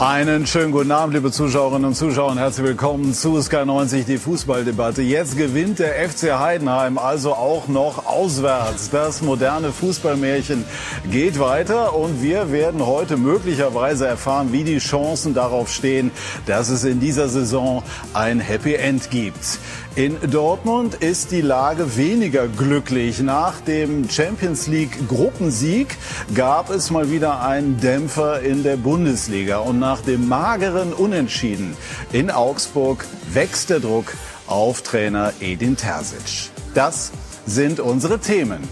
Einen schönen guten Abend, liebe Zuschauerinnen und Zuschauer, herzlich willkommen zu Sky90, die Fußballdebatte. Jetzt gewinnt der FC Heidenheim also auch noch auswärts. Das moderne Fußballmärchen geht weiter und wir werden heute möglicherweise erfahren, wie die Chancen darauf stehen, dass es in dieser Saison ein Happy End gibt. In Dortmund ist die Lage weniger glücklich. Nach dem Champions League Gruppensieg gab es mal wieder einen Dämpfer in der Bundesliga. Und nach dem mageren Unentschieden in Augsburg wächst der Druck auf Trainer Edin Terzic. Das sind unsere Themen.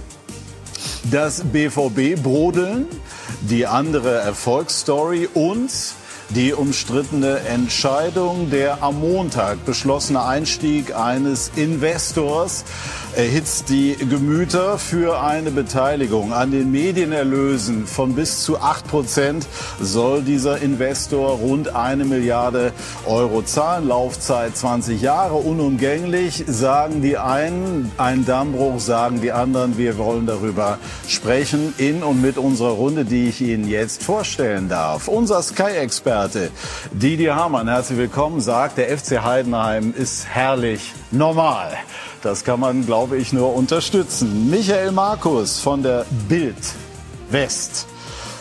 Das BVB-Brodeln, die andere Erfolgsstory und die umstrittene Entscheidung, der am Montag beschlossene Einstieg eines Investors erhitzt die Gemüter für eine Beteiligung an den Medienerlösen von bis zu 8 Prozent soll dieser Investor rund eine Milliarde Euro zahlen. Laufzeit 20 Jahre, unumgänglich, sagen die einen. Ein Dammbruch, sagen die anderen. Wir wollen darüber sprechen in und mit unserer Runde, die ich Ihnen jetzt vorstellen darf. Unser Sky-Experte Didier Hamann, herzlich willkommen, sagt, der FC Heidenheim ist herrlich normal. Das kann man, glaube ich, nur unterstützen. Michael Markus von der Bild West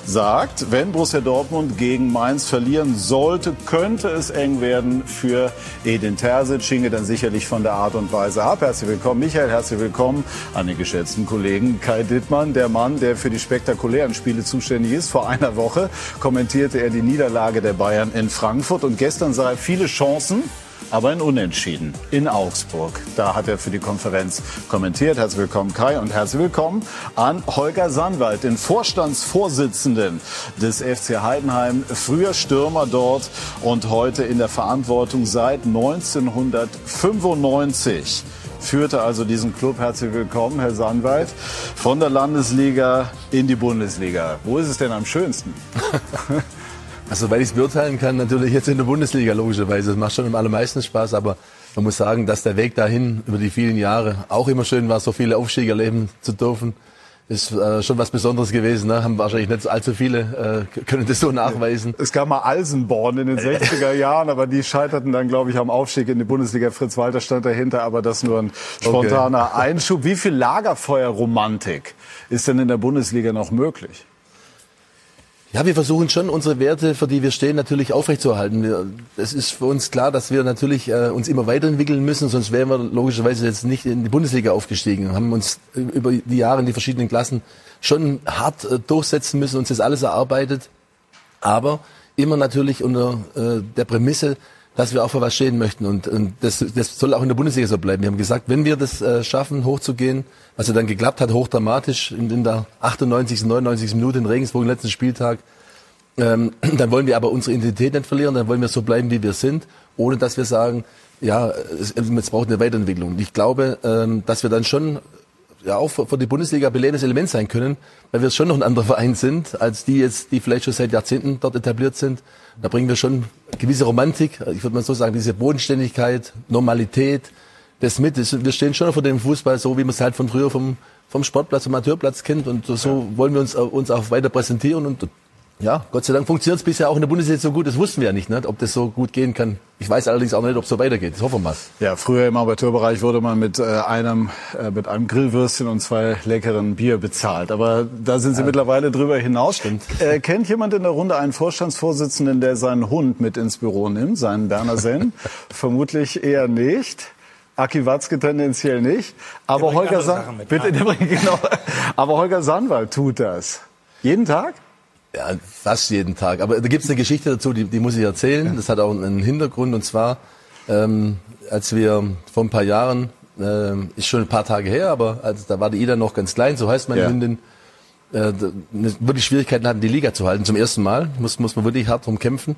sagt, wenn Borussia Dortmund gegen Mainz verlieren sollte, könnte es eng werden für Edin Terzic. Hinge dann sicherlich von der Art und Weise ab. Herzlich willkommen, Michael. Herzlich willkommen an den geschätzten Kollegen Kai Dittmann, der Mann, der für die spektakulären Spiele zuständig ist. Vor einer Woche kommentierte er die Niederlage der Bayern in Frankfurt und gestern sah er viele Chancen aber in Unentschieden in Augsburg. Da hat er für die Konferenz kommentiert. Herzlich willkommen Kai und herzlich willkommen an Holger Sandwald, den Vorstandsvorsitzenden des FC Heidenheim, früher Stürmer dort und heute in der Verantwortung seit 1995 führte also diesen Club. Herzlich willkommen, Herr Sandwald, von der Landesliga in die Bundesliga. Wo ist es denn am schönsten? Also, weil ich es beurteilen kann, natürlich jetzt in der Bundesliga logischerweise. Das macht schon am allermeisten Spaß, aber man muss sagen, dass der Weg dahin über die vielen Jahre auch immer schön war, so viele Aufstiege erleben zu dürfen. Ist äh, schon was Besonderes gewesen. Ne? Haben wahrscheinlich nicht allzu viele äh, können das so nachweisen. Es gab mal Alsenborn in den 60er Jahren, aber die scheiterten dann, glaube ich, am Aufstieg in die Bundesliga. Fritz Walter stand dahinter, aber das nur ein spontaner okay. Einschub. Wie viel Lagerfeuerromantik ist denn in der Bundesliga noch möglich? Ja, wir versuchen schon unsere Werte, für die wir stehen, natürlich aufrechtzuerhalten. Es ist für uns klar, dass wir natürlich äh, uns immer weiterentwickeln müssen, sonst wären wir logischerweise jetzt nicht in die Bundesliga aufgestiegen. Haben uns über die Jahre in die verschiedenen Klassen schon hart äh, durchsetzen müssen, uns das alles erarbeitet, aber immer natürlich unter äh, der Prämisse, dass wir auch für was stehen möchten. Und, und das, das soll auch in der Bundesliga so bleiben. Wir haben gesagt, wenn wir das äh, schaffen, hochzugehen, was ja dann geklappt hat, hochdramatisch in, in der 98., 99. Minute in Regensburg, im letzten Spieltag, ähm, dann wollen wir aber unsere Identität nicht verlieren, dann wollen wir so bleiben, wie wir sind, ohne dass wir sagen, ja, es, es braucht eine Weiterentwicklung. Ich glaube, ähm, dass wir dann schon ja auch für, die Bundesliga belebendes Element sein können, weil wir schon noch ein anderer Verein sind, als die jetzt, die vielleicht schon seit Jahrzehnten dort etabliert sind. Da bringen wir schon gewisse Romantik, ich würde mal so sagen, diese Bodenständigkeit, Normalität, das mit. Wir stehen schon vor dem Fußball so, wie man es halt von früher vom, vom Sportplatz, vom Amateurplatz kennt. Und so wollen wir uns, uns auch weiter präsentieren. Und ja, Gott sei Dank funktioniert es bisher auch in der Bundesliga so gut. Das wussten wir ja nicht, ne? ob das so gut gehen kann. Ich weiß allerdings auch nicht, ob es so weitergeht. Das hoffen wir mal. Ja, früher im Amateurbereich wurde man mit äh, einem äh, mit einem Grillwürstchen und zwei leckeren Bier bezahlt. Aber da sind Sie ja. mittlerweile drüber hinaus. Stimmt. Äh, kennt jemand in der Runde einen Vorstandsvorsitzenden, der seinen Hund mit ins Büro nimmt, seinen Berner Senn? Vermutlich eher nicht. Aki Watzke tendenziell nicht. Aber Holger, San bitte, genau. Aber Holger Sandwald tut das. Jeden Tag? Ja, fast jeden Tag. Aber da gibt es eine Geschichte dazu, die, die muss ich erzählen. Das hat auch einen Hintergrund. Und zwar, ähm, als wir vor ein paar Jahren, äh, ist schon ein paar Tage her, aber also, da war die Ida noch ganz klein, so heißt meine ja. Hündin, äh, wirklich Schwierigkeiten hatten, die Liga zu halten. Zum ersten Mal muss, muss man wirklich hart drum kämpfen.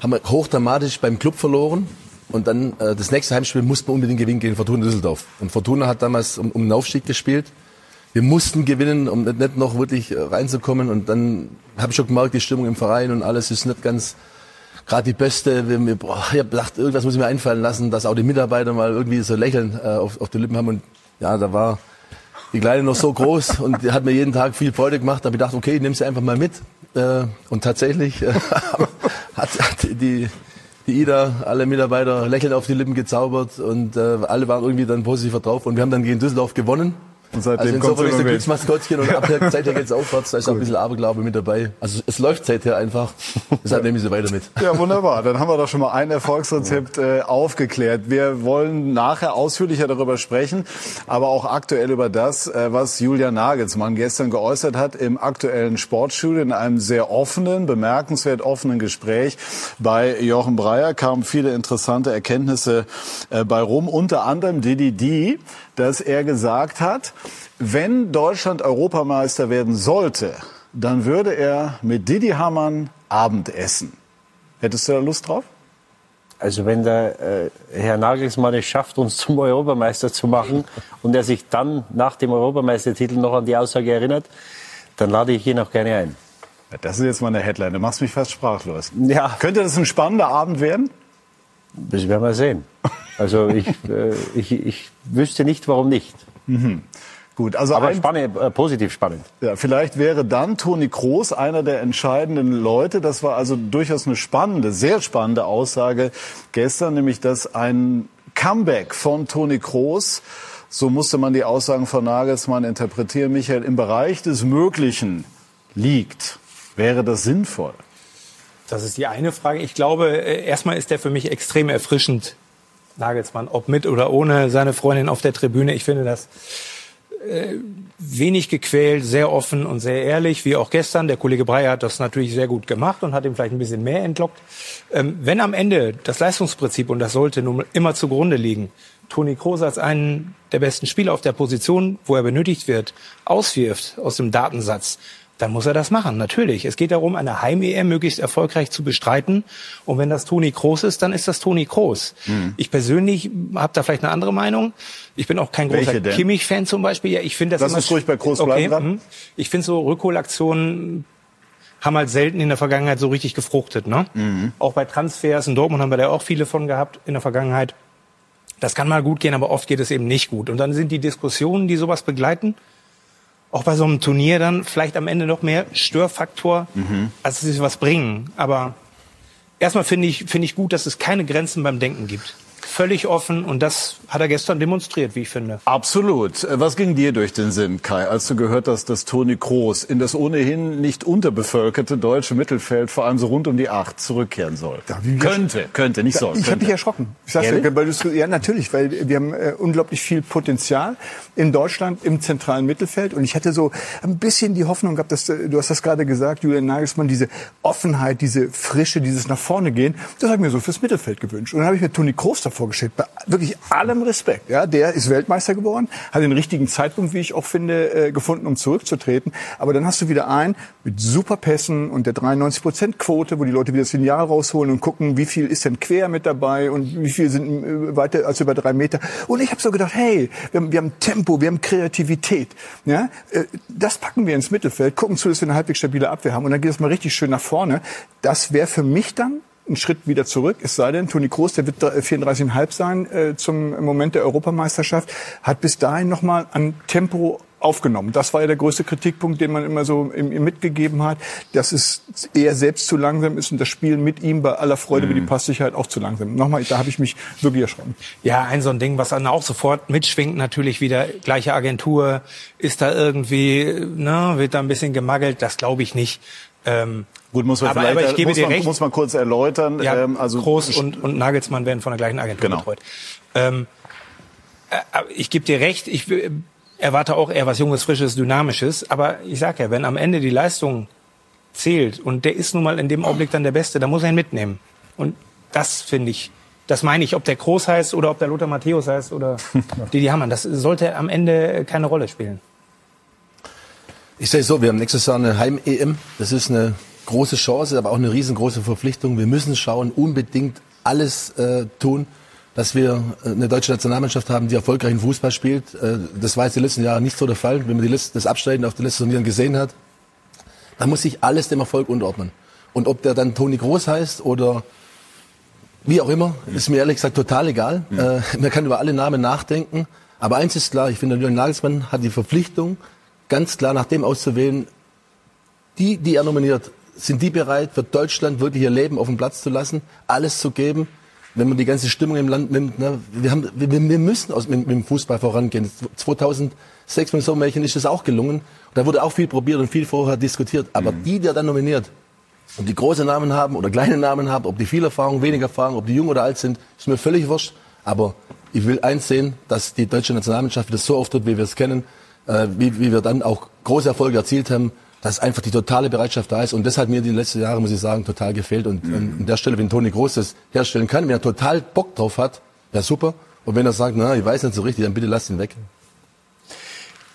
Haben wir hochdramatisch beim Club verloren. Und dann äh, das nächste Heimspiel mussten wir unbedingt gewinnen gegen Fortuna Düsseldorf. Und Fortuna hat damals um, um den Aufstieg gespielt wir mussten gewinnen, um nicht noch wirklich äh, reinzukommen. Und dann habe ich schon gemerkt, die Stimmung im Verein und alles ist nicht ganz gerade die beste. Wir, boah, ich habe gedacht, irgendwas muss ich mir einfallen lassen, dass auch die Mitarbeiter mal irgendwie so Lächeln äh, auf, auf die Lippen haben. Und ja, da war die Kleine noch so groß und die hat mir jeden Tag viel Freude gemacht. Da habe ich gedacht, okay, ich nehme sie einfach mal mit. Äh, und tatsächlich äh, hat, hat die, die Ida, alle Mitarbeiter lächeln auf die Lippen gezaubert und äh, alle waren irgendwie dann positiv drauf und wir haben dann gegen Düsseldorf gewonnen. Und seitdem also insofern ist der Glücksmaskottchen und ab der Zeit geht's aufwärts, da ist auch ein bisschen Aberglaube mit dabei. Also es läuft seither einfach, deshalb nehmen sie weiter mit. Ja, wunderbar. Dann haben wir doch schon mal ein Erfolgsrezept äh, aufgeklärt. Wir wollen nachher ausführlicher darüber sprechen, aber auch aktuell über das, äh, was Julia Nagelsmann gestern geäußert hat im aktuellen Sportstudio in einem sehr offenen, bemerkenswert offenen Gespräch bei Jochen Breyer kamen viele interessante Erkenntnisse äh, bei rum, unter anderem Didi D, dass er gesagt hat, wenn Deutschland Europameister werden sollte, dann würde er mit Didi Hamann Abendessen. Hättest du da Lust drauf? Also wenn der äh, Herr Nagelsmann es schafft, uns zum Europameister zu machen und er sich dann nach dem Europameistertitel noch an die Aussage erinnert, dann lade ich ihn auch gerne ein. Das ist jetzt mal eine Headline. Du machst mich fast sprachlos. Ja. Könnte das ein spannender Abend werden? Das werden wir sehen. Also ich, äh, ich, ich wüsste nicht, warum nicht. Mhm. Gut, also aber ein, spannend, äh, positiv spannend. Ja, vielleicht wäre dann Toni Kroos einer der entscheidenden Leute. Das war also durchaus eine spannende, sehr spannende Aussage gestern, nämlich dass ein Comeback von Toni Kroos, so musste man die Aussagen von Nagelsmann interpretieren, Michael, im Bereich des Möglichen liegt. Wäre das sinnvoll? Das ist die eine Frage. Ich glaube, äh, erstmal ist der für mich extrem erfrischend, Nagelsmann, ob mit oder ohne seine Freundin auf der Tribüne. Ich finde das äh, wenig gequält, sehr offen und sehr ehrlich, wie auch gestern. Der Kollege Breyer hat das natürlich sehr gut gemacht und hat ihm vielleicht ein bisschen mehr entlockt. Ähm, wenn am Ende das Leistungsprinzip, und das sollte nun immer zugrunde liegen, Toni Kroos als einen der besten Spieler auf der Position, wo er benötigt wird, auswirft aus dem Datensatz, dann muss er das machen, natürlich. Es geht darum, eine Heim-EM möglichst erfolgreich zu bestreiten. Und wenn das Toni Kroos ist, dann ist das Toni Kroos. Mhm. Ich persönlich habe da vielleicht eine andere Meinung. Ich bin auch kein großer Kimmich-Fan zum Beispiel. Ja, ich finde das Lass uns ruhig bei Kroos okay, bleiben. Mhm. Ich finde so Rückholaktionen haben halt selten in der Vergangenheit so richtig gefruchtet. Ne? Mhm. Auch bei Transfers in Dortmund haben wir da auch viele von gehabt in der Vergangenheit. Das kann mal gut gehen, aber oft geht es eben nicht gut. Und dann sind die Diskussionen, die sowas begleiten, auch bei so einem Turnier dann vielleicht am Ende noch mehr Störfaktor, mhm. als sie was bringen. Aber erstmal finde ich, finde ich gut, dass es keine Grenzen beim Denken gibt völlig offen und das hat er gestern demonstriert, wie ich finde. Absolut. Was ging dir durch den Sinn, Kai, als du gehört hast, dass Toni Kroos in das ohnehin nicht unterbevölkerte deutsche Mittelfeld vor allem so rund um die Acht zurückkehren soll? Ja, könnte, könnte, nicht soll. Ich habe mich erschrocken. Ich sag's ja, weil ja, natürlich, weil wir haben äh, unglaublich viel Potenzial in Deutschland im zentralen Mittelfeld und ich hatte so ein bisschen die Hoffnung gehabt, dass du hast das gerade gesagt, Julian Nagelsmann, diese Offenheit, diese Frische, dieses nach vorne gehen, das habe ich mir so fürs Mittelfeld gewünscht. Und dann habe ich mir Toni Kroos davor vorgestellt. Bei wirklich allem Respekt. Ja, der ist Weltmeister geworden, hat den richtigen Zeitpunkt, wie ich auch finde, äh, gefunden, um zurückzutreten. Aber dann hast du wieder einen mit super Pässen und der 93 Prozent Quote, wo die Leute wieder das Lineal rausholen und gucken, wie viel ist denn quer mit dabei und wie viel sind äh, weiter als über drei Meter. Und ich habe so gedacht, hey, wir haben, wir haben Tempo, wir haben Kreativität. Ja, äh, das packen wir ins Mittelfeld, gucken zu, dass wir eine halbwegs stabile Abwehr haben und dann geht es mal richtig schön nach vorne. Das wäre für mich dann einen Schritt wieder zurück. Es sei denn, Toni Kroos, der wird 34,5 sein äh, zum Moment der Europameisterschaft, hat bis dahin nochmal an Tempo aufgenommen. Das war ja der größte Kritikpunkt, den man immer so ihm, mitgegeben hat, dass es eher selbst zu langsam ist und das Spiel mit ihm bei aller Freude mhm. über die Passsicherheit auch zu langsam. Nochmal, da habe ich mich wirklich erschrocken. Ja, ein so ein Ding, was dann auch sofort mitschwingt, natürlich wieder gleiche Agentur, ist da irgendwie, ne, wird da ein bisschen gemagelt, das glaube ich nicht. Ähm, Gut, muss man aber, vielleicht, aber ich gebe muss, dir man, recht, muss man kurz erläutern. Ja, ähm, also Groß und, und Nagelsmann werden von der gleichen Agentur genau. betreut. Ähm, äh, ich gebe dir recht, ich erwarte auch eher was Junges, Frisches, Dynamisches. Aber ich sage ja, wenn am Ende die Leistung zählt und der ist nun mal in dem Augenblick dann der Beste, dann muss er ihn mitnehmen. Und das finde ich, das meine ich, ob der Groß heißt oder ob der Lothar Matthäus heißt oder Didi Hamann. Das sollte am Ende keine Rolle spielen. Ich sage so, wir haben nächstes Jahr eine Heim-EM. Das ist eine große Chance, aber auch eine riesengroße Verpflichtung. Wir müssen schauen, unbedingt alles äh, tun, dass wir äh, eine deutsche Nationalmannschaft haben, die erfolgreichen Fußball spielt. Äh, das war jetzt die letzten Jahre nicht so der Fall. Wenn man die Liste, das Abschneiden auf den letzten Turnieren gesehen hat, dann muss sich alles dem Erfolg unterordnen. Und ob der dann Toni Groß heißt oder wie auch immer, ist mir ehrlich gesagt total egal. Mhm. Äh, man kann über alle Namen nachdenken. Aber eins ist klar, ich finde, Julian Nagelsmann hat die Verpflichtung, ganz klar nach dem auszuwählen, die, die er nominiert, sind die bereit, für Deutschland wirklich ihr Leben auf den Platz zu lassen, alles zu geben? Wenn man die ganze Stimmung im Land nimmt, ne, wir, haben, wir, wir müssen aus, mit, mit dem Fußball vorangehen. 2006 mit Sommermärchen ist das auch gelungen. Da wurde auch viel probiert und viel vorher diskutiert. Aber mhm. die, die dann nominiert, ob die große Namen haben oder kleine Namen haben, ob die viel Erfahrung, wenig Erfahrung, ob die jung oder alt sind, ist mir völlig wurscht. Aber ich will eins sehen, dass die deutsche Nationalmannschaft wieder so auftritt, wie wir es kennen, äh, wie, wie wir dann auch große Erfolge erzielt haben, dass einfach die totale Bereitschaft da ist. Und das hat mir die letzten Jahre, muss ich sagen, total gefehlt. Und mhm. an der Stelle, wenn Toni Groß das herstellen kann, wenn er total Bock drauf hat, wäre super. Und wenn er sagt, na, ich weiß nicht so richtig, dann bitte lass ihn weg.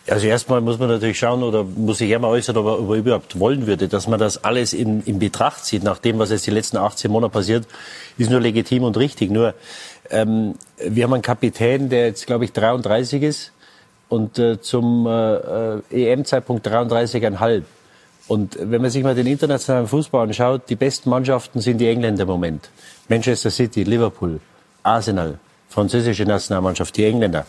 Also erstmal muss man natürlich schauen oder muss sich einmal äußern, ob er, ob er überhaupt wollen würde, dass man das alles in, in Betracht zieht, nach dem, was jetzt die letzten 18 Monate passiert, ist nur legitim und richtig. Nur ähm, wir haben einen Kapitän, der jetzt glaube ich 33 ist und äh, zum äh, äh EM-Zeitpunkt 33,5. Und wenn man sich mal den internationalen Fußball anschaut, die besten Mannschaften sind die Engländer im Moment. Manchester City, Liverpool, Arsenal, französische Nationalmannschaft, die Engländer.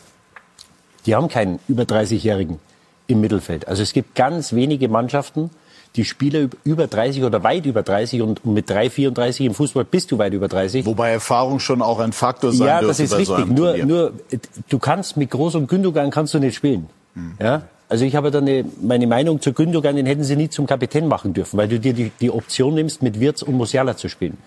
Die haben keinen über 30-Jährigen im Mittelfeld. Also es gibt ganz wenige Mannschaften, die Spieler über 30 oder weit über 30 und mit 3, 34 im Fußball bist du weit über 30. Wobei Erfahrung schon auch ein Faktor sein Ja, das ist richtig. So nur, nur, du kannst mit Groß und Gündogan kannst du nicht spielen. Hm. Ja? Also ich habe da eine, meine Meinung zu Gündogan, den hätten sie nie zum Kapitän machen dürfen, weil du dir die, die Option nimmst, mit Wirtz und Musiala zu spielen.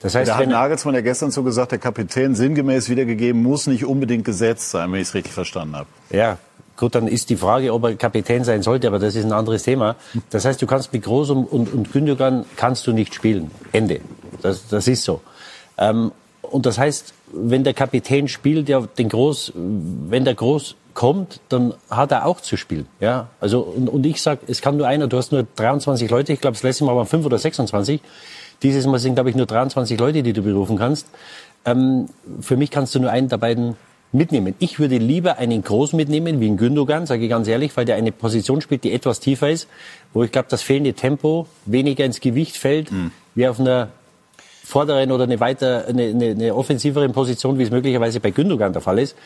Das heißt, da hat Nagelsmann ja gestern so gesagt, der Kapitän sinngemäß wiedergegeben, muss nicht unbedingt gesetzt sein, wenn ich es richtig verstanden habe. Ja, Gut, dann ist die Frage, ob er Kapitän sein sollte, aber das ist ein anderes Thema. Das heißt, du kannst mit Groß und, und, und Gündogan kannst du nicht spielen. Ende. Das, das ist so. Ähm, und das heißt, wenn der Kapitän spielt, der den Groß, wenn der Groß kommt, dann hat er auch zu spielen. Ja, also und, und ich sag, es kann nur einer. Du hast nur 23 Leute. Ich glaube, das letzte Mal waren fünf oder 26. Dieses Mal sind, glaube ich, nur 23 Leute, die du berufen kannst. Ähm, für mich kannst du nur einen der beiden mitnehmen. Ich würde lieber einen Groß mitnehmen, wie einen Gündogan, sage ich ganz ehrlich, weil der eine Position spielt, die etwas tiefer ist, wo ich glaube, das fehlende Tempo weniger ins Gewicht fällt, mhm. wie auf einer vorderen oder eine weiter, eine, eine, eine offensiveren Position, wie es möglicherweise bei Gündogan der Fall ist.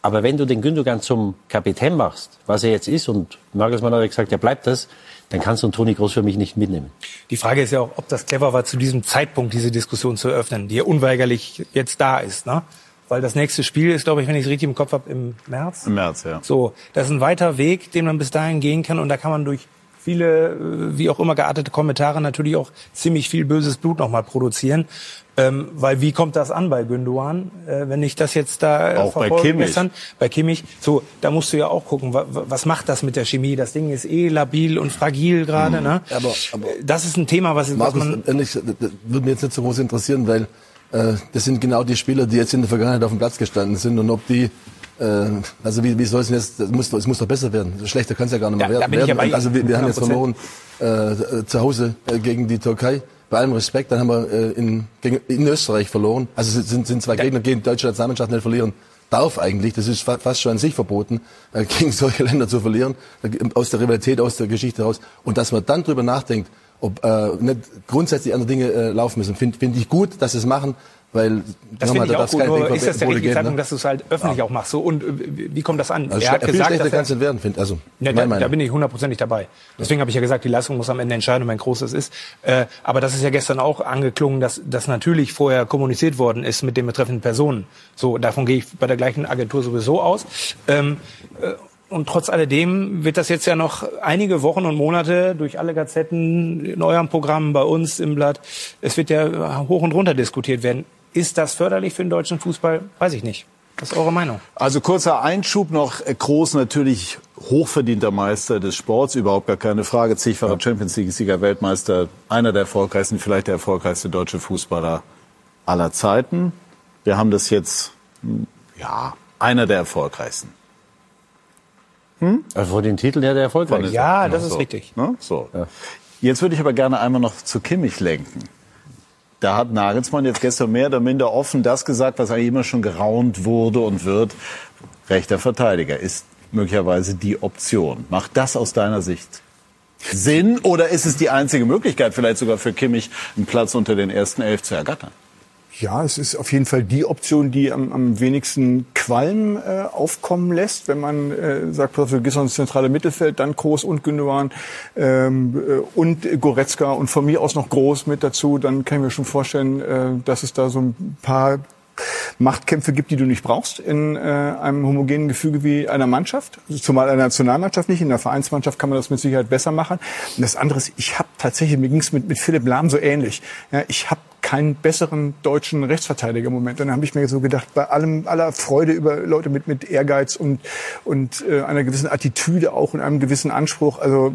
Aber wenn du den Gündogan zum Kapitän machst, was er jetzt ist, und Nagelsmann hat gesagt, er bleibt das, dann kannst du einen Toni Groß für mich nicht mitnehmen. Die Frage ist ja auch, ob das clever war, zu diesem Zeitpunkt diese Diskussion zu eröffnen, die ja unweigerlich jetzt da ist. Ne? Weil das nächste Spiel ist, glaube ich, wenn ich es richtig im Kopf habe, im März. Im März, ja. So, das ist ein weiter Weg, den man bis dahin gehen kann. Und da kann man durch viele, äh, wie auch immer geartete Kommentare natürlich auch ziemlich viel böses Blut nochmal produzieren. Ähm, weil wie kommt das an bei Gündogan, äh, wenn ich das jetzt da äh, auch bei Kimmich. Gestern, bei Kimmich, so da musst du ja auch gucken, wa was macht das mit der Chemie? Das Ding ist eh labil und fragil gerade, mhm. ne? Aber, aber das ist ein Thema, was, Markus, was man ehrlich, das würde mich jetzt nicht so groß interessieren, weil äh, das sind genau die Spieler, die jetzt in der Vergangenheit auf dem Platz gestanden sind und ob die äh, also wie, wie soll es denn jetzt, das muss, es muss doch besser werden. Schlechter kann es ja gar nicht mehr ja, werden. also wir, wir haben jetzt verloren äh, zu Hause äh, gegen die Türkei. Bei allem Respekt, dann haben wir äh, in, gegen, in Österreich verloren. Also es sind, sind zwei Gegner gegen die deutsche Nationalmannschaft nicht verlieren darf eigentlich, das ist fast schon an sich verboten, äh, gegen solche Länder zu verlieren, äh, aus der Rivalität, aus der Geschichte heraus. Und dass man dann drüber nachdenkt, ob äh, nicht grundsätzlich andere Dinge äh, laufen müssen, finde find ich gut, dass sie es machen. Weil das finde ich auch gut, nur ist das der richtige geben, Zeitpunkt, ne? dass du es halt öffentlich ja. auch machst. So, und äh, wie kommt das an? Also er hat gesagt, dass er, nicht werden, find, also ja, da, da bin ich hundertprozentig dabei. Deswegen habe ich ja gesagt, die Leistung muss am Ende entscheiden, wenn groß es ist. Äh, aber das ist ja gestern auch angeklungen, dass das natürlich vorher kommuniziert worden ist mit den betreffenden Personen. So, davon gehe ich bei der gleichen Agentur sowieso aus. Ähm, äh, und trotz alledem wird das jetzt ja noch einige Wochen und Monate durch alle Gazetten in eurem Programm, bei uns im Blatt, es wird ja hoch und runter diskutiert werden. Ist das förderlich für den deutschen Fußball? Weiß ich nicht. Was ist eure Meinung? Also kurzer Einschub noch. Groß natürlich hochverdienter Meister des Sports, überhaupt gar keine Frage. Zigfacher Champions League-Sieger, Weltmeister, einer der erfolgreichsten, vielleicht der erfolgreichste deutsche Fußballer aller Zeiten. Wir haben das jetzt, hm, ja, einer der erfolgreichsten. Hm? Also vor den Titel der der erfolgreichste. Ja, das ist so. richtig. Ne? So. Ja. Jetzt würde ich aber gerne einmal noch zu Kimmich lenken. Da hat Nagelsmann jetzt gestern mehr oder minder offen das gesagt, was eigentlich immer schon geraunt wurde und wird. Rechter Verteidiger ist möglicherweise die Option. Macht das aus deiner Sicht Sinn oder ist es die einzige Möglichkeit, vielleicht sogar für Kimmich einen Platz unter den ersten elf zu ergattern? Ja, es ist auf jeden Fall die Option, die am, am wenigsten Qualm äh, aufkommen lässt, wenn man äh, sagt, du gehst ins zentrale Mittelfeld, dann Groß und Gündogan ähm, äh, und Goretzka und von mir aus noch Groß mit dazu, dann kann ich mir schon vorstellen, äh, dass es da so ein paar Machtkämpfe gibt, die du nicht brauchst in äh, einem homogenen Gefüge wie einer Mannschaft. Zumal einer Nationalmannschaft nicht. In der Vereinsmannschaft kann man das mit Sicherheit besser machen. Und das andere ist, ich habe tatsächlich, mir ging es mit, mit Philipp Lahm so ähnlich. Ja, ich habe keinen besseren deutschen Rechtsverteidiger im Moment. Und dann habe ich mir so gedacht, bei allem aller Freude über Leute mit mit Ehrgeiz und und äh, einer gewissen Attitüde auch und einem gewissen Anspruch, also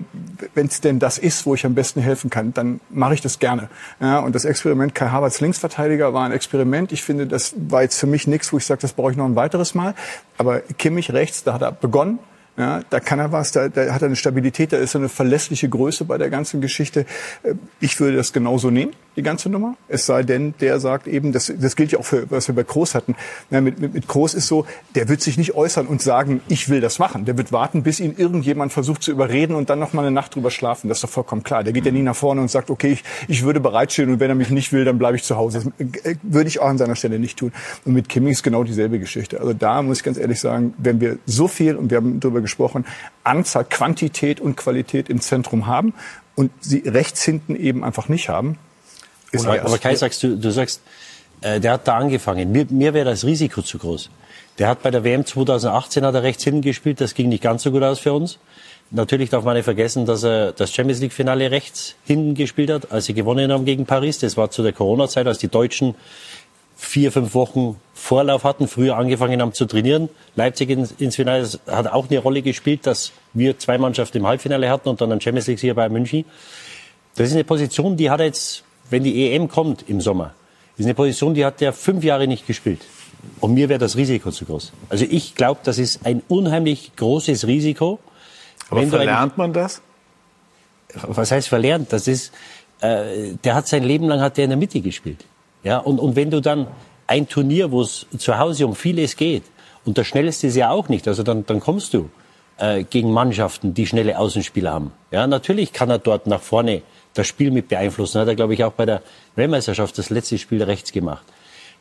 wenn es denn das ist, wo ich am besten helfen kann, dann mache ich das gerne. Ja, und das Experiment Kai Havertz Linksverteidiger war ein Experiment. Ich finde, das war jetzt für mich nichts, wo ich sage, das brauche ich noch ein weiteres Mal. Aber Kimmich rechts, da hat er begonnen. Ja, da kann er was, da, da hat er eine Stabilität, da ist er eine verlässliche Größe bei der ganzen Geschichte. Äh, ich würde das genauso nehmen die ganze Nummer. Es sei denn, der sagt eben, das, das gilt ja auch für, was wir bei Groß hatten. Ja, mit, mit, mit Groß ist so, der wird sich nicht äußern und sagen, ich will das machen. Der wird warten, bis ihn irgendjemand versucht zu überreden und dann noch mal eine Nacht drüber schlafen. Das ist doch vollkommen klar. Der geht ja nie nach vorne und sagt, okay, ich, ich würde bereitstehen und wenn er mich nicht will, dann bleibe ich zu Hause. Das äh, würde ich auch an seiner Stelle nicht tun. Und mit Kimmich ist genau dieselbe Geschichte. Also da muss ich ganz ehrlich sagen, wenn wir so viel, und wir haben darüber gesprochen, Anzahl, Quantität und Qualität im Zentrum haben und sie rechts hinten eben einfach nicht haben, ist aber, aber Kai, sagst du, du sagst, äh, der hat da angefangen. Mir, mir wäre das Risiko zu groß. Der hat bei der WM 2018 hat er rechts hinten gespielt, das ging nicht ganz so gut aus für uns. Natürlich darf man nicht vergessen, dass er das Champions League Finale rechts hinten gespielt hat, als sie gewonnen haben gegen Paris. Das war zu der Corona-Zeit, als die Deutschen vier, fünf Wochen Vorlauf hatten, früher angefangen haben zu trainieren. Leipzig ins, ins Finale das hat auch eine Rolle gespielt, dass wir zwei Mannschaften im Halbfinale hatten und dann ein Champions League hier bei München. Das ist eine Position, die hat er jetzt wenn die EM kommt im Sommer, ist eine Position, die hat der fünf Jahre nicht gespielt. Und mir wäre das Risiko zu groß. Also ich glaube, das ist ein unheimlich großes Risiko. Aber verlernt man das? Was heißt verlernt? Das ist, äh, der hat sein Leben lang hat der in der Mitte gespielt. Ja, und, und wenn du dann ein Turnier, wo es zu Hause um vieles geht, und das Schnellste ist ja auch nicht, also dann, dann kommst du äh, gegen Mannschaften, die schnelle Außenspieler haben. Ja, natürlich kann er dort nach vorne das Spiel mit beeinflussen. Hat er, glaube ich, auch bei der Weltmeisterschaft das letzte Spiel rechts gemacht.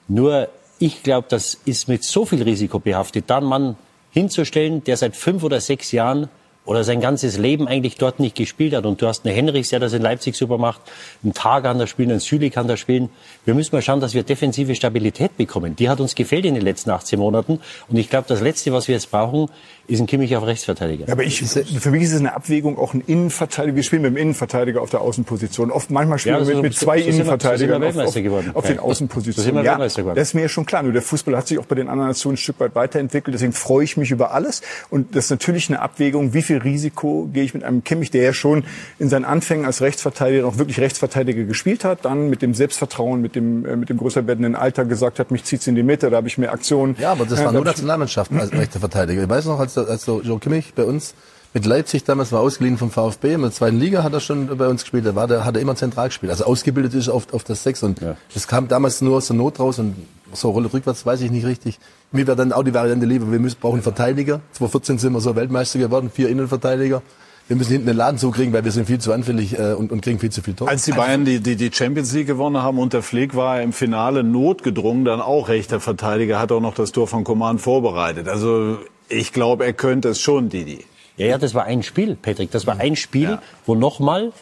Nur, ich glaube, das ist mit so viel Risiko behaftet, dann Mann hinzustellen, der seit fünf oder sechs Jahren oder sein ganzes Leben eigentlich dort nicht gespielt hat. Und du hast einen Henrichs, der das in Leipzig super macht, einen Tag kann da spielen, einen Süli kann da spielen. Wir müssen mal schauen, dass wir defensive Stabilität bekommen. Die hat uns gefehlt in den letzten 18 Monaten. Und ich glaube, das Letzte, was wir jetzt brauchen, ist ein Kimmich auf Rechtsverteidiger. Ja, aber ich, für mich ist es eine Abwägung, auch ein Innenverteidiger. Wir spielen mit dem Innenverteidiger auf der Außenposition. Oft, manchmal spielen ja, wir mit, mit zwei so Innenverteidigern auf, auf, auf den Außenpositionen. Ja, das ist mir schon klar. Nur der Fußball hat sich auch bei den anderen Nationen ein Stück weit weiterentwickelt. Deswegen freue ich mich über alles. Und das ist natürlich eine Abwägung, wie viel Risiko gehe ich mit einem Kimmich, der ja schon in seinen Anfängen als Rechtsverteidiger noch wirklich Rechtsverteidiger gespielt hat, dann mit dem Selbstvertrauen, mit dem, äh, mit dem größer werdenden Alter gesagt hat, mich zieht's in die Mitte, da habe ich mehr Aktionen. Ja, aber das war nur Nationalmannschaften als rechter Verteidiger. Ich weiß noch, als also Joe Kimmich bei uns mit Leipzig damals war ausgeliehen vom VfB, in der zweiten Liga hat er schon bei uns gespielt, da war der, hat er immer zentral gespielt. Also ausgebildet ist auf, auf das Sechs und ja. das kam damals nur aus der Not raus und so Rolle rückwärts weiß ich nicht richtig. Mir wäre dann auch die Variante lieber, wir müssen, brauchen Verteidiger. 2014 sind wir so Weltmeister geworden, vier Innenverteidiger. Wir müssen hinten den Laden zukriegen, weil wir sind viel zu anfällig äh, und, und kriegen viel zu viel Tor. Als die Bayern die, die, die Champions League gewonnen haben unter Flick war er im Finale notgedrungen, dann auch rechter Verteidiger, hat auch noch das Tor von Coman vorbereitet. Also ich glaube, er könnte es schon, Didi. Ja, ja, das war ein Spiel, Patrick. Das war ein Spiel, ja. wo nochmal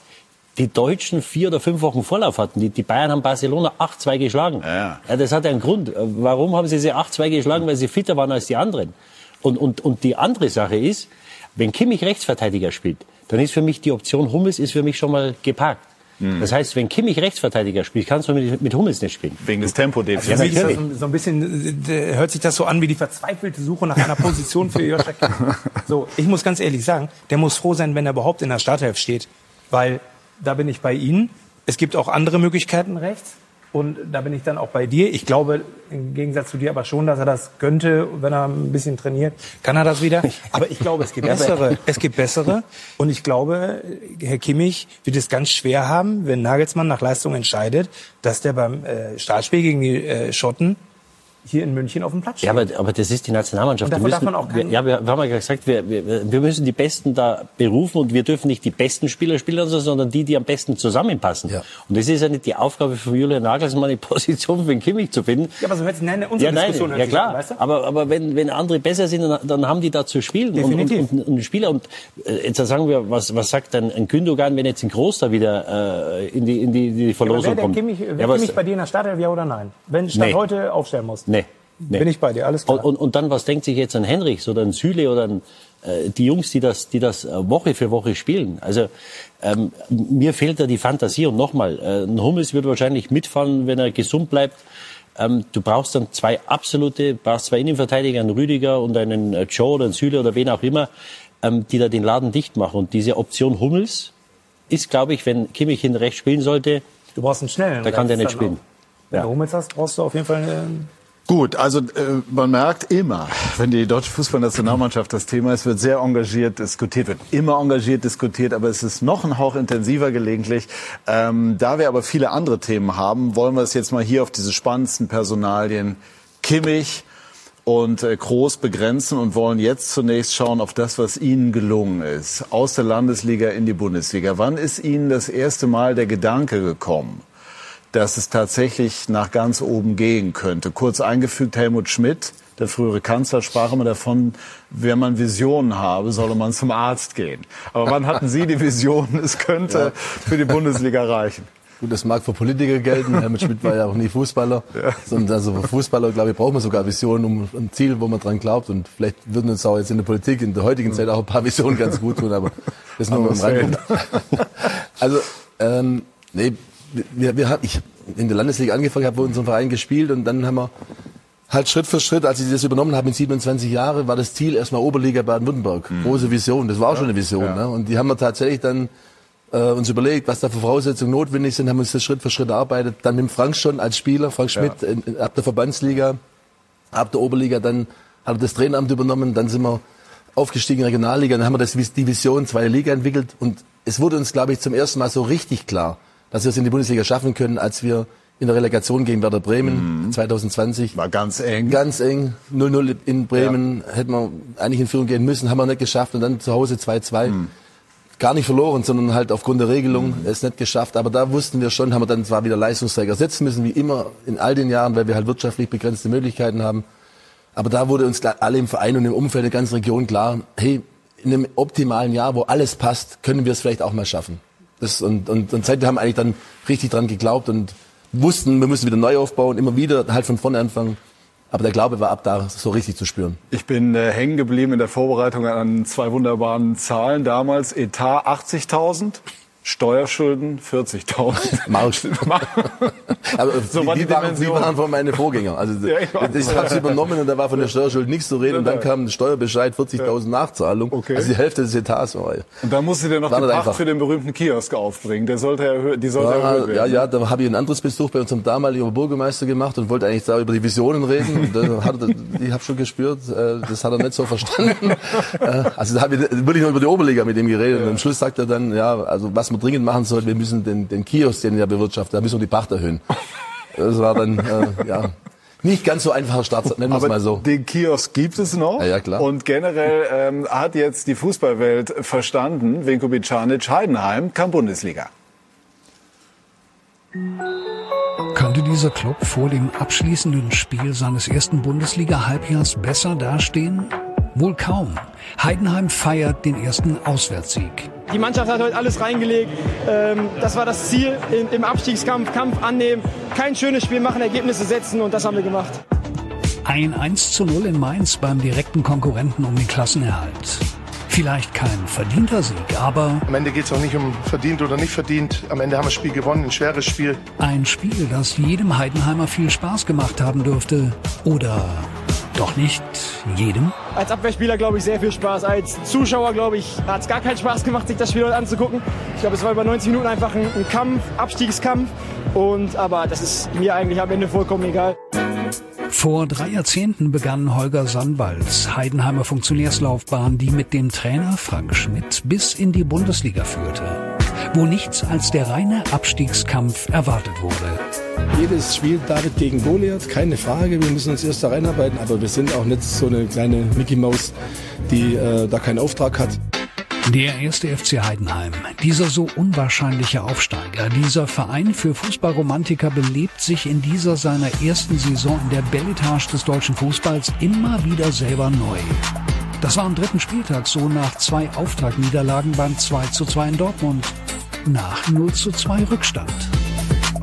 die Deutschen vier oder fünf Wochen Vorlauf hatten. Die, die Bayern haben Barcelona 8-2 geschlagen. Ja. ja. das hat einen Grund. Warum haben sie sie 8-2 geschlagen? Weil sie fitter waren als die anderen. Und, und, und die andere Sache ist, wenn Kimmich Rechtsverteidiger spielt, dann ist für mich die Option Hummels ist für mich schon mal geparkt. Mhm. Das heißt, wenn Kimmich Rechtsverteidiger spielt, kannst du mit, mit Hummels nicht spielen. Wegen des Tempodefizits. Also ja, so, so ein bisschen äh, hört sich das so an wie die verzweifelte Suche nach einer Position für Joshua Kimmich. So, ich muss ganz ehrlich sagen, der muss froh sein, wenn er überhaupt in der Startelf steht, weil da bin ich bei Ihnen. Es gibt auch andere Möglichkeiten rechts. Und da bin ich dann auch bei dir. Ich glaube im Gegensatz zu dir aber schon, dass er das könnte, wenn er ein bisschen trainiert, kann er das wieder. Aber ich glaube, es gibt bessere. Es gibt bessere. Und ich glaube, Herr Kimmich wird es ganz schwer haben, wenn Nagelsmann nach Leistung entscheidet, dass der beim äh, Startspiel gegen die äh, Schotten hier in München auf dem Platz stehen. Ja, aber, aber das ist die Nationalmannschaft. Und davon müssen, darf man auch wir, ja, wir, wir haben ja gesagt, wir, wir, wir müssen die Besten da berufen und wir dürfen nicht die besten Spieler spielen, sondern die, die am besten zusammenpassen. Ja. Und das ist ja nicht die Aufgabe von Julian Nagelsmann, die Position für den Kimmich zu finden. Ja, aber so hätte nein, unsere ja, nein, Diskussion ja klar. weißt du? Aber, aber wenn, wenn andere besser sind, dann, dann haben die da zu spielen. Definitiv. Und, und, und, und Spieler. Und äh, jetzt sagen wir, was, was sagt dann ein Gündogan, wenn jetzt ein Groß da wieder äh, in die, in die, die Verlosung ja, kommt? Kimmich, wer ja, Kimmich bei dir in der Startelf, ja oder nein? Wenn Stadt nee. heute aufstellen muss? Nee. Nee. Bin ich bei dir, alles klar. Und, und, und, dann, was denkt sich jetzt ein Henrichs oder ein Süle oder ein, äh, die Jungs, die das, die das äh, Woche für Woche spielen? Also ähm, mir fehlt da die Fantasie. Und nochmal, äh, ein Hummels wird wahrscheinlich mitfahren, wenn er gesund bleibt. Ähm, du brauchst dann zwei absolute, brauchst zwei Innenverteidiger, einen Rüdiger und einen äh, Joe oder einen Süle oder wen auch immer, ähm, die da den Laden dicht machen. Und diese Option Hummels ist, glaube ich, wenn Kimmich hinten rechts spielen sollte, du brauchst einen schnellen. Da kann der nicht spielen. Wenn ja. du Hummels hast, brauchst du auf jeden Fall einen Gut, also äh, man merkt immer, wenn die deutsche Fußballnationalmannschaft das Thema ist, wird sehr engagiert diskutiert, wird immer engagiert diskutiert, aber es ist noch ein Hauch intensiver gelegentlich. Ähm, da wir aber viele andere Themen haben, wollen wir es jetzt mal hier auf diese spannendsten Personalien Kimmich und äh, Groß begrenzen und wollen jetzt zunächst schauen auf das, was Ihnen gelungen ist. Aus der Landesliga in die Bundesliga. Wann ist Ihnen das erste Mal der Gedanke gekommen? Dass es tatsächlich nach ganz oben gehen könnte. Kurz eingefügt, Helmut Schmidt, der frühere Kanzler, sprach immer davon, wenn man Visionen habe, solle man zum Arzt gehen. Aber wann hatten Sie die Vision, es könnte ja. für die Bundesliga reichen? Gut, das mag für Politiker gelten. Helmut Schmidt war ja auch nie Fußballer. Ja. Sondern also für Fußballer, glaube ich, braucht man sogar Visionen, um ein Ziel, wo man dran glaubt. Und vielleicht würden uns auch jetzt in der Politik in der heutigen Zeit auch ein paar Visionen ganz gut tun, aber das nur mal im Reingucken. Also, ähm, nee, wir, wir haben, ich in der Landesliga angefangen habe, bei unserem Verein gespielt und dann haben wir halt Schritt für Schritt, als ich das übernommen habe in 27 Jahren, war das Ziel erstmal Oberliga Baden-Württemberg. Mhm. Große Vision, das war auch schon eine Vision. Ja. Ne? Und die haben wir tatsächlich dann äh, uns überlegt, was da für Voraussetzungen notwendig sind, haben uns das Schritt für Schritt erarbeitet. Dann mit Frank schon als Spieler, Frank Schmidt, ja. in, ab der Verbandsliga, ab der Oberliga, dann hat er das Traineramt übernommen, dann sind wir aufgestiegen in Regionalliga, dann haben wir das, die Vision zweite Liga entwickelt und es wurde uns, glaube ich, zum ersten Mal so richtig klar, dass wir es in die Bundesliga schaffen können, als wir in der Relegation gegen Werder Bremen mhm. 2020. War ganz eng. Ganz eng. 0-0 in Bremen. Ja. Hätten wir eigentlich in Führung gehen müssen, haben wir nicht geschafft. Und dann zu Hause 2-2. Mhm. Gar nicht verloren, sondern halt aufgrund der Regelung mhm. es nicht geschafft. Aber da wussten wir schon, haben wir dann zwar wieder Leistungsträger setzen müssen, wie immer in all den Jahren, weil wir halt wirtschaftlich begrenzte Möglichkeiten haben. Aber da wurde uns alle im Verein und im Umfeld der ganzen Region klar, hey, in einem optimalen Jahr, wo alles passt, können wir es vielleicht auch mal schaffen. Das, und, und, und seitdem haben wir eigentlich dann richtig dran geglaubt und wussten, wir müssen wieder neu aufbauen, immer wieder halt von vorne anfangen. Aber der Glaube war ab da so richtig zu spüren. Ich bin äh, hängen geblieben in der Vorbereitung an zwei wunderbaren Zahlen. Damals Etat 80.000. Steuerschulden 40.000. Marsch. Aber so die, die, waren, die waren von meinen Vorgänger. Also ja, ich, ich habe es übernommen und da war von der Steuerschuld nichts zu reden. Und dann kam ein Steuerbescheid 40.000 ja. Nachzahlung. Okay. Also die Hälfte des Etats war. Und dann musste der noch war die Pacht einfach. für den berühmten Kiosk aufbringen. Der sollte erhöht, die sollte ja, erhöht werden. Ja, ja, da habe ich einen anderes Besuch bei unserem damaligen Bürgermeister gemacht und wollte eigentlich da über die Visionen reden. Und hat, ich habe schon gespürt, äh, das hat er nicht so verstanden. Äh, also da habe ich wirklich nur über die Oberliga mit ihm geredet. Und am Schluss sagt er dann, ja, also was man dringend machen soll, wir müssen den, den Kiosk, den wir bewirtschaften, da müssen wir die Pacht erhöhen. Das war dann, äh, ja, nicht ganz so einfacher Start, nennen wir es mal so. Den Kiosk gibt es noch. Ja, ja klar. Und generell ähm, hat jetzt die Fußballwelt verstanden, Vinko Bicanic, Heidenheim kann Bundesliga. Könnte dieser Club vor dem abschließenden Spiel seines ersten Bundesliga-Halbjahrs besser dastehen? Wohl kaum. Heidenheim feiert den ersten Auswärtssieg. Die Mannschaft hat heute alles reingelegt. Ähm, das war das Ziel im Abstiegskampf. Kampf annehmen, kein schönes Spiel machen, Ergebnisse setzen und das haben wir gemacht. Ein 1 zu 0 in Mainz beim direkten Konkurrenten um den Klassenerhalt. Vielleicht kein verdienter Sieg, aber... Am Ende geht es auch nicht um verdient oder nicht verdient. Am Ende haben wir das Spiel gewonnen, ein schweres Spiel. Ein Spiel, das jedem Heidenheimer viel Spaß gemacht haben dürfte. Oder doch nicht jedem? Als Abwehrspieler glaube ich sehr viel Spaß. Als Zuschauer glaube ich hat es gar keinen Spaß gemacht, sich das Spiel heute anzugucken. Ich glaube, es war über 90 Minuten einfach ein, ein Kampf, Abstiegskampf. Und aber das ist mir eigentlich am Ende vollkommen egal. Vor drei Jahrzehnten begann Holger Sandwalds Heidenheimer Funktionärslaufbahn, die mit dem Trainer Frank Schmidt bis in die Bundesliga führte, wo nichts als der reine Abstiegskampf erwartet wurde. Jedes Spiel David gegen Goliath, keine Frage. Wir müssen uns erst da reinarbeiten, aber wir sind auch nicht so eine kleine Mickey Maus, die äh, da keinen Auftrag hat. Der erste FC Heidenheim, dieser so unwahrscheinliche Aufsteiger, dieser Verein für Fußballromantiker belebt sich in dieser seiner ersten Saison in der Belletage des deutschen Fußballs immer wieder selber neu. Das war am dritten Spieltag so nach zwei Auftaktniederlagen beim 2 zu 2 in Dortmund. Nach 0 zu 2 Rückstand.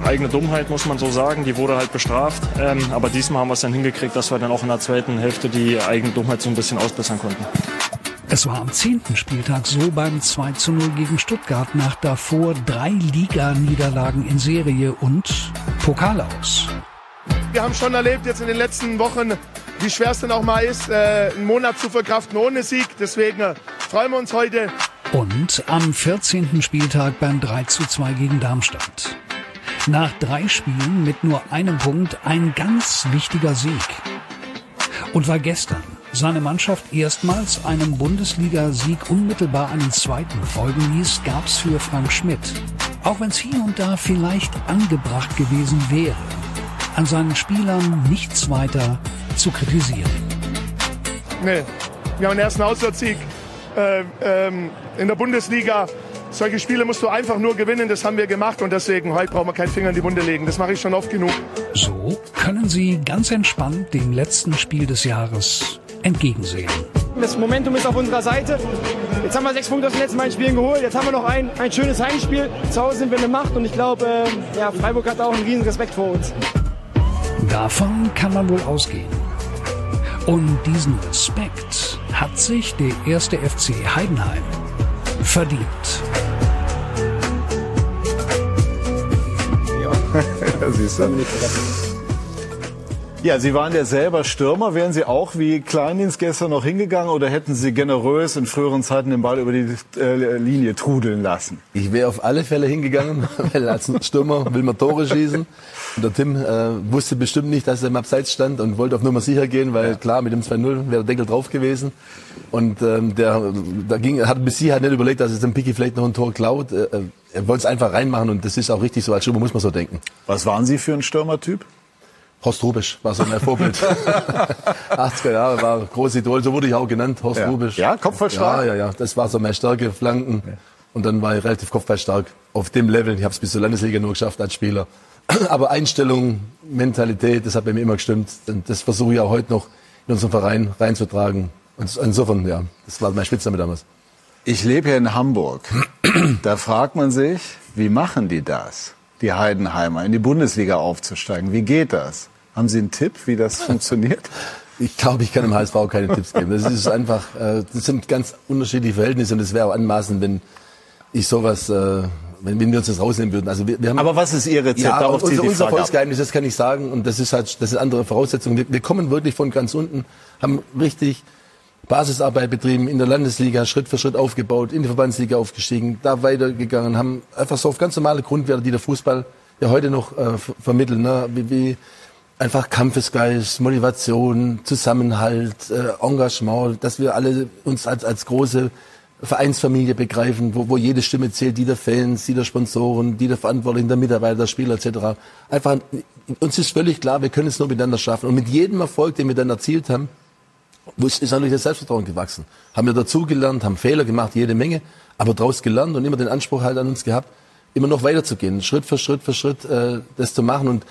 Eigene Dummheit muss man so sagen, die wurde halt bestraft. Ähm, aber diesmal haben wir es dann hingekriegt, dass wir dann auch in der zweiten Hälfte die eigene Dummheit so ein bisschen ausbessern konnten. Es war am zehnten Spieltag so beim 2 zu 0 gegen Stuttgart nach davor drei Liga-Niederlagen in Serie und Pokal aus. Wir haben schon erlebt jetzt in den letzten Wochen, wie schwer es denn auch mal ist, äh, einen Monat zu verkraften ohne Sieg. Deswegen äh, freuen wir uns heute. Und am 14. Spieltag beim 3 zu 2 gegen Darmstadt. Nach drei Spielen mit nur einem Punkt ein ganz wichtiger Sieg. Und war gestern seine Mannschaft erstmals einen Bundesliga-Sieg unmittelbar einen zweiten folgen ließ, gab's für Frank Schmidt. Auch wenn es hier und da vielleicht angebracht gewesen wäre, an seinen Spielern nichts weiter zu kritisieren. Nee, wir haben den ersten Auswärtssieg äh, ähm, in der Bundesliga. Solche Spiele musst du einfach nur gewinnen, das haben wir gemacht und deswegen heute brauchen wir keinen Finger in die Wunde legen. Das mache ich schon oft genug. So können Sie ganz entspannt dem letzten Spiel des Jahres entgegensehen. Das Momentum ist auf unserer Seite. Jetzt haben wir sechs Punkte aus den letzten beiden Spielen geholt. Jetzt haben wir noch ein, ein schönes Heimspiel. Zu Hause sind wir eine Macht und ich glaube, äh, ja, Freiburg hat auch einen riesen Respekt vor uns. Davon kann man wohl ausgehen. Und diesen Respekt hat sich der erste FC Heidenheim verdient. Ja, siehst du. Ja, Sie waren ja selber Stürmer. Wären Sie auch wie Kleindienst gestern noch hingegangen oder hätten Sie generös in früheren Zeiten den Ball über die äh, Linie trudeln lassen? Ich wäre auf alle Fälle hingegangen, weil als Stürmer will man Tore schießen. Und der Tim äh, wusste bestimmt nicht, dass er im Abseits stand und wollte auf Nummer sicher gehen, weil ja. klar, mit dem 2-0 wäre der Deckel drauf gewesen. Und ähm, der, da ging, hat bis sie halt nicht überlegt, dass es dem Picky vielleicht noch ein Tor klaut. Äh, äh, er wollte es einfach reinmachen und das ist auch richtig so. Als Stürmer muss man so denken. Was waren Sie für ein Stürmertyp? Horst Rubisch war so mein Vorbild. 80er Jahre war großes Idol, so wurde ich auch genannt, Horst ja. Rubisch. Ja, Kopfballstark? Ja, ja, ja, das war so meine Stärke, Flanken. Ja. Und dann war ich relativ kopfballstark auf dem Level. Ich habe es bis zur Landesliga nur geschafft als Spieler. Aber Einstellung, Mentalität, das hat bei mir immer gestimmt. Und das versuche ich auch heute noch in unseren Verein reinzutragen. Und insofern, ja, das war mein Spitzname damals. Ich lebe hier in Hamburg. Da fragt man sich, wie machen die das? Die Heidenheimer in die Bundesliga aufzusteigen. Wie geht das? Haben Sie einen Tipp, wie das funktioniert? Ich glaube, ich kann dem HSV keine Tipps geben. Das ist einfach, äh, das sind ganz unterschiedliche Verhältnisse und es wäre auch anmaßend, wenn ich sowas, äh, wenn, wenn wir uns das rausnehmen würden. Also wir, wir haben, Aber was ist Ihr Rezept? Ja, Darauf unser, unser Erfolgsgeheimnis, das kann ich sagen und das ist halt, das sind andere Voraussetzungen. Wir, wir kommen wirklich von ganz unten, haben richtig Basisarbeit betrieben, in der Landesliga Schritt für Schritt aufgebaut, in die Verbandsliga aufgestiegen, da weitergegangen, haben einfach so auf ganz normale Grundwerte, die der Fußball ja heute noch äh, vermittelt, ne? wie, wie einfach Kampfesgeist, Motivation, Zusammenhalt, äh, Engagement, dass wir alle uns als, als große Vereinsfamilie begreifen, wo, wo jede Stimme zählt, die der Fans, die der Sponsoren, die der Verantwortlichen, der Mitarbeiter, der Spieler etc. Einfach, uns ist völlig klar, wir können es nur miteinander schaffen. Und mit jedem Erfolg, den wir dann erzielt haben, ist natürlich das Selbstvertrauen gewachsen. Haben wir dazugelernt, haben Fehler gemacht, jede Menge, aber daraus gelernt und immer den Anspruch halt an uns gehabt, immer noch weiterzugehen, Schritt für Schritt für Schritt äh, das zu machen. Und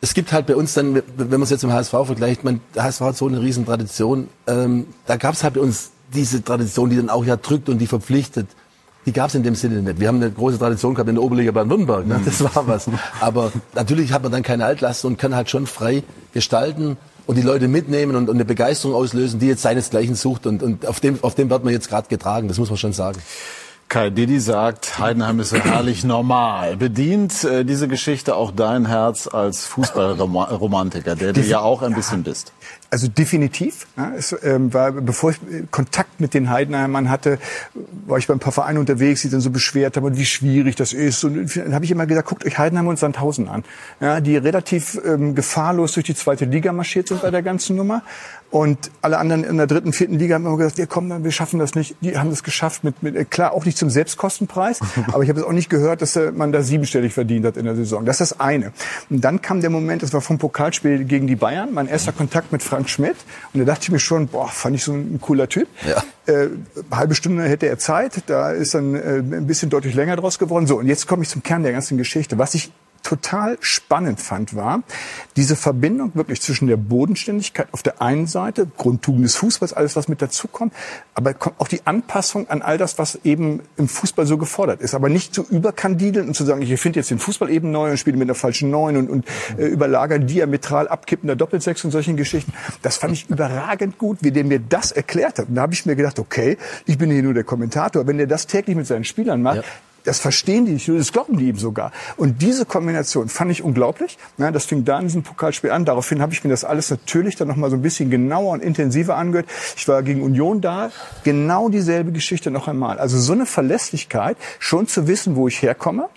es gibt halt bei uns dann, wenn man es jetzt im HSV vergleicht, man, der HSV hat so eine riesen Tradition, ähm, da gab es halt bei uns diese Tradition, die dann auch ja drückt und die verpflichtet. Die gab es in dem Sinne nicht. Wir haben eine große Tradition gehabt in der Oberliga Baden-Württemberg. Ne? Das war was. Aber natürlich hat man dann keine Altlast und kann halt schon frei gestalten und die Leute mitnehmen und, und eine Begeisterung auslösen, die jetzt seinesgleichen sucht. Und, und auf, dem, auf dem wird man jetzt gerade getragen, das muss man schon sagen. Kai Didi sagt, Heidenheim ist herrlich normal. Bedient äh, diese Geschichte auch dein Herz als Fußballromantiker, der du ja auch ein bisschen bist? Also definitiv. Ja, es ähm, war, bevor ich Kontakt mit den Heidenheimern hatte, war ich bei ein paar Vereinen unterwegs, die dann so beschwert haben, wie schwierig das ist. Und dann habe ich immer gesagt, guckt euch Heidenheim und Sandhausen an, ja, die relativ ähm, gefahrlos durch die zweite Liga marschiert sind bei der ganzen Nummer. Und alle anderen in der dritten, vierten Liga haben immer gesagt, ja komm, wir schaffen das nicht. Die haben das geschafft mit, mit klar auch nicht zum Selbstkostenpreis, aber ich habe es auch nicht gehört, dass äh, man da siebenstellig verdient hat in der Saison. Das ist das eine. Und dann kam der Moment, das war vom Pokalspiel gegen die Bayern, mein erster Kontakt mit Frank Schmidt. Und da dachte ich mir schon, boah, fand ich so ein cooler Typ. Ja. Äh, halbe Stunde hätte er Zeit, da ist dann äh, ein bisschen deutlich länger draus geworden. So, und jetzt komme ich zum Kern der ganzen Geschichte. Was ich total spannend fand, war diese Verbindung wirklich zwischen der Bodenständigkeit auf der einen Seite, Grundtugend des Fußballs, alles was mit dazukommt, aber auch die Anpassung an all das, was eben im Fußball so gefordert ist. Aber nicht zu überkandideln und zu sagen, ich finde jetzt den Fußball eben neu und spiele mit der falschen Neun und, und äh, überlagern diametral abkippender Doppelsechs und solchen Geschichten. Das fand ich überragend gut, wie der mir das erklärt hat. Und da habe ich mir gedacht, okay, ich bin hier nur der Kommentator. Wenn der das täglich mit seinen Spielern macht, ja. Das verstehen die nicht, das glauben die ihm sogar. Und diese Kombination fand ich unglaublich. Das fing da in diesem Pokalspiel an. Daraufhin habe ich mir das alles natürlich dann noch mal so ein bisschen genauer und intensiver angehört. Ich war gegen Union da, genau dieselbe Geschichte noch einmal. Also so eine Verlässlichkeit, schon zu wissen, wo ich herkomme,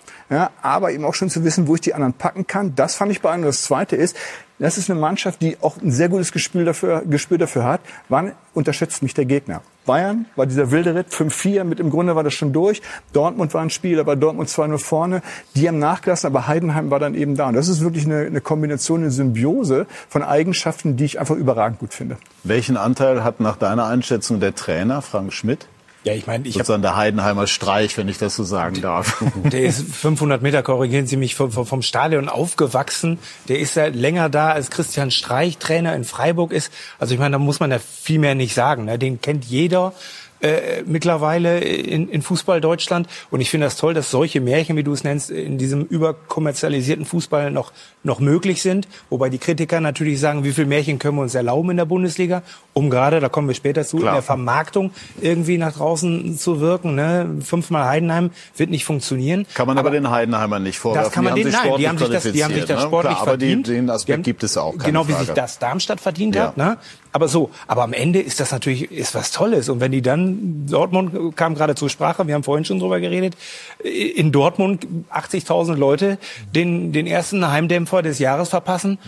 aber eben auch schon zu wissen, wo ich die anderen packen kann. Das fand ich beeindruckend. Das Zweite ist, das ist eine Mannschaft, die auch ein sehr gutes Gespür dafür, Gespür dafür hat. Wann unterschätzt mich der Gegner? Bayern war dieser wilde Ritt, 5-4, mit im Grunde war das schon durch. Dortmund war ein Spiel, aber Dortmund 2 nur vorne. Die haben nachgelassen, aber Heidenheim war dann eben da. Und das ist wirklich eine, eine Kombination, eine Symbiose von Eigenschaften, die ich einfach überragend gut finde. Welchen Anteil hat nach deiner Einschätzung der Trainer, Frank Schmidt? Ja, ich meine, ich sozusagen der Heidenheimer Streich, wenn ich das so sagen darf. Der ist 500 Meter, korrigieren Sie mich, vom, vom Stadion aufgewachsen. Der ist ja länger da, als Christian Streich Trainer in Freiburg ist. Also ich meine, da muss man ja viel mehr nicht sagen. Ne? Den kennt jeder äh, mittlerweile in, in Fußball Deutschland. Und ich finde das toll, dass solche Märchen, wie du es nennst, in diesem überkommerzialisierten Fußball noch, noch möglich sind. Wobei die Kritiker natürlich sagen, wie viel Märchen können wir uns erlauben in der Bundesliga, um gerade, da kommen wir später zu, Klar. in der Vermarktung irgendwie nach draußen zu wirken. Ne? Fünfmal Heidenheim wird nicht funktionieren. Kann man aber, aber den Heidenheimern nicht vorwerfen. Das kann man denen, nein, die haben sich das, die haben sich das sportlich ne? Klar, verdient. Aber die, den Aspekt haben, gibt es auch. Genau Frage. wie sich das Darmstadt verdient ja. hat. Ne? Aber so, aber am Ende ist das natürlich ist was Tolles. Und wenn die dann Dortmund kam gerade zur Sprache, wir haben vorhin schon drüber geredet, in Dortmund 80.000 Leute den den ersten Heimdämpfer des Jahres verpassen,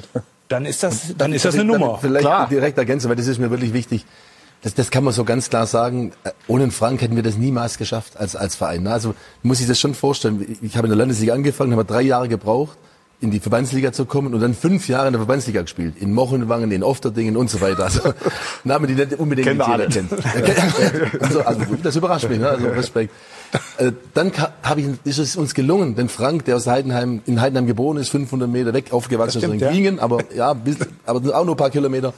dann ist das dann ist das eine Nummer. Vielleicht klar. direkt ergänzen, weil das ist mir wirklich wichtig. Das, das kann man so ganz klar sagen. Ohne Frank hätten wir das niemals geschafft als als Verein. Also muss ich das schon vorstellen. Ich habe in der Landesliga angefangen, habe drei Jahre gebraucht in die Verbandsliga zu kommen und dann fünf Jahre in der Verbandsliga gespielt. In Mochenwangen, in Ofterdingen und so weiter. Also Namen, die nicht unbedingt Kennen jeder kennt. also, also, das überrascht mich, ne? also Respekt. Äh, dann habe ich, ist es uns gelungen, denn Frank, der aus Heidenheim, in Heidenheim geboren ist, 500 Meter weg, aufgewachsen ist in Gingen, ja. aber ja, bis, aber auch nur ein paar Kilometer,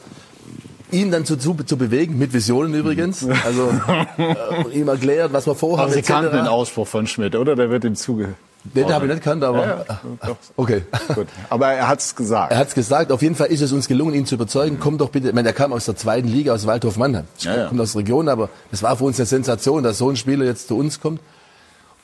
ihn dann zu, zu, zu bewegen, mit Visionen übrigens, also äh, ihm erklärt, was wir vorhaben. Aber Sie kannten den Ausspruch von Schmidt, oder? Der wird ihm zugehört. Den habe ich nicht gekannt, aber ja, ja. okay. Gut. Aber er hat es gesagt. Er hat es gesagt. Auf jeden Fall ist es uns gelungen, ihn zu überzeugen. Komm doch bitte. Ich meine, er kam aus der zweiten Liga, aus Waldhof Mannheim. Ja, ja. Kommt aus der Region, aber es war für uns eine Sensation, dass so ein Spieler jetzt zu uns kommt.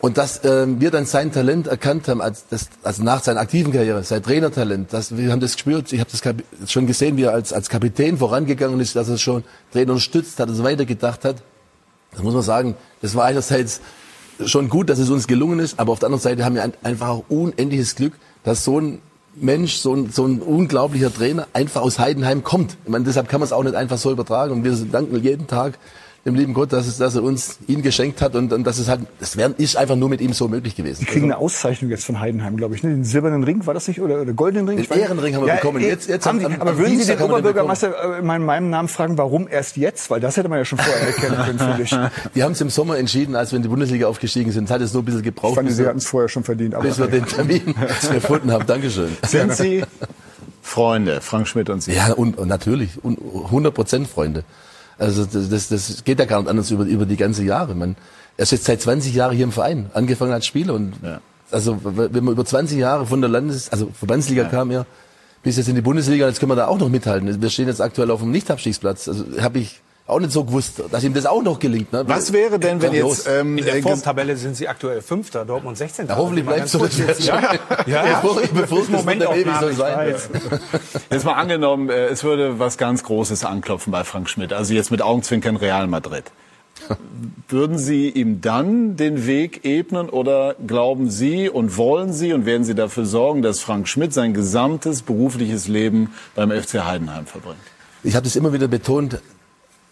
Und dass ähm, wir dann sein Talent erkannt haben, als, das, also nach seiner aktiven Karriere, sein Trainertalent, dass wir haben das gespürt. Ich habe das schon gesehen, wie er als, als Kapitän vorangegangen ist, dass er schon Trainer unterstützt hat, dass er weitergedacht hat. Da muss man sagen, das war einerseits schon gut, dass es uns gelungen ist, aber auf der anderen Seite haben wir einfach auch unendliches Glück, dass so ein Mensch, so ein, so ein unglaublicher Trainer einfach aus Heidenheim kommt. Ich meine, deshalb kann man es auch nicht einfach so übertragen. Und wir danken jeden Tag dem lieben Gott, dass, es, dass er uns ihn geschenkt hat und, und dass es halt, das wär, ist einfach nur mit ihm so möglich gewesen. Sie kriegen also, eine Auszeichnung jetzt von Heidenheim, glaube ich, ne? Den silbernen Ring war das nicht oder, oder goldenen Ring? Den Ehrenring haben wir ja, bekommen. Jetzt, jetzt haben, am, aber würden Sie den Oberbürgermeister in meinem Namen fragen, warum erst jetzt? Weil das hätte man ja schon vorher erkennen können, finde ich. Die haben es im Sommer entschieden, als wir in die Bundesliga aufgestiegen sind. Es hat es nur ein bisschen gebraucht. Ich fand, Sie hatten es vorher schon verdient. Aber bis wir den Termin gefunden haben. Dankeschön. Sind Sie Freunde, Frank Schmidt und Sie? Ja, und, und natürlich, 100 Prozent Freunde. Also das, das geht ja gar nicht anders über, über die ganze Jahre. Man, er ist jetzt seit 20 Jahren hier im Verein, angefangen als Spieler und ja. also wenn man über 20 Jahre von der Landes, also Verbandsliga ja. kam er, bis jetzt in die Bundesliga, jetzt können wir da auch noch mithalten. Wir stehen jetzt aktuell auf dem Nichtabstiegsplatz. Also habe ich auch nicht so gewusst, dass ihm das auch noch gelingt. Ne? Was wäre denn, wenn jetzt... Ähm, In der Formtabelle sind sie aktuell Fünfter, Dortmund 16. Ja, hoffentlich bleibt so. Das ja, ja. ja. Bevor, bevor das Moment auch ewig soll sein. Jetzt mal angenommen, äh, es würde was ganz Großes anklopfen bei Frank Schmidt. Also jetzt mit Augenzwinkern Real Madrid. Würden Sie ihm dann den Weg ebnen oder glauben Sie und wollen Sie und werden Sie dafür sorgen, dass Frank Schmidt sein gesamtes berufliches Leben beim FC Heidenheim verbringt? Ich habe das immer wieder betont,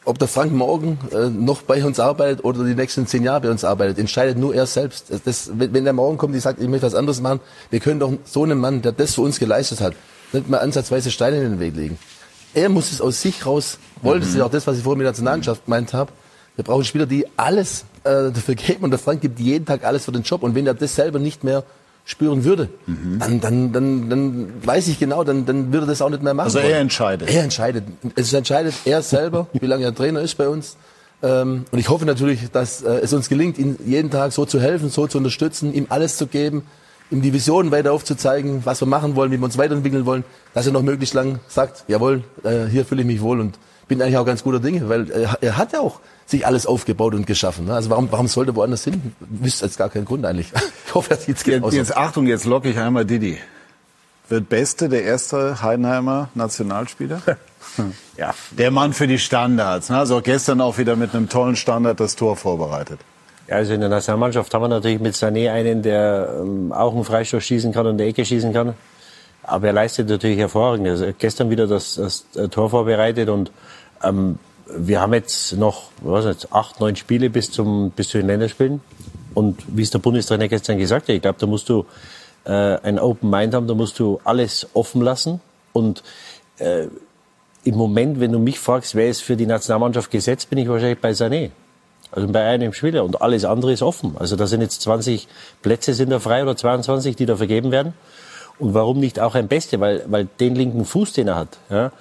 ob der Frank morgen äh, noch bei uns arbeitet oder die nächsten zehn Jahre bei uns arbeitet, entscheidet nur er selbst. Das, wenn, wenn der morgen kommt und sagt, ich möchte was anderes machen, wir können doch so einen Mann, der das für uns geleistet hat, nicht mal ansatzweise Steine in den Weg legen. Er muss es aus sich raus, wollte mhm. es auch das, was ich vorhin mit der Nationalmannschaft gemeint habe, wir brauchen Spieler, die alles äh, dafür geben und der Frank gibt jeden Tag alles für den Job. Und wenn er das selber nicht mehr spüren würde, mhm. dann, dann, dann, dann weiß ich genau, dann, dann würde er das auch nicht mehr machen. Also er wollen. entscheidet. Er entscheidet. Es entscheidet er selber, wie lange er Trainer ist bei uns. Ähm, und ich hoffe natürlich, dass äh, es uns gelingt, ihm jeden Tag so zu helfen, so zu unterstützen, ihm alles zu geben, ihm die Visionen weiter aufzuzeigen, was wir machen wollen, wie wir uns weiterentwickeln wollen, dass er noch möglichst lang sagt, jawohl, äh, hier fühle ich mich wohl und bin eigentlich auch ganz guter Dinge, weil er, er hat ja auch sich alles aufgebaut und geschaffen. Ne? Also warum, warum sollte woanders hin? Wüsste jetzt gar keinen Grund eigentlich. Ich hoffe, das jetzt geht jetzt, jetzt Achtung, jetzt locke ich einmal Didi. Wird Beste der erste Heidenheimer Nationalspieler? ja. Der Mann für die Standards. Ne? Also gestern auch wieder mit einem tollen Standard das Tor vorbereitet. Ja, also in der Nationalmannschaft haben wir natürlich mit Sané einen, der ähm, auch einen Freistoß schießen kann und eine Ecke schießen kann. Aber er leistet natürlich hervorragend. Also gestern wieder das, das äh, Tor vorbereitet und ähm, wir haben jetzt noch was jetzt, acht, neun Spiele bis, zum, bis zu den Länderspielen. Und wie es der Bundestrainer gestern gesagt hat, ich glaube, da musst du äh, ein Open Mind haben, da musst du alles offen lassen. Und äh, im Moment, wenn du mich fragst, wer ist für die Nationalmannschaft gesetzt, bin ich wahrscheinlich bei Sané. Also bei einem Spieler. Und alles andere ist offen. Also da sind jetzt 20 Plätze sind da frei oder 22, die da vergeben werden. Und warum nicht auch ein Beste? Weil, weil den linken Fuß, den er hat, ja,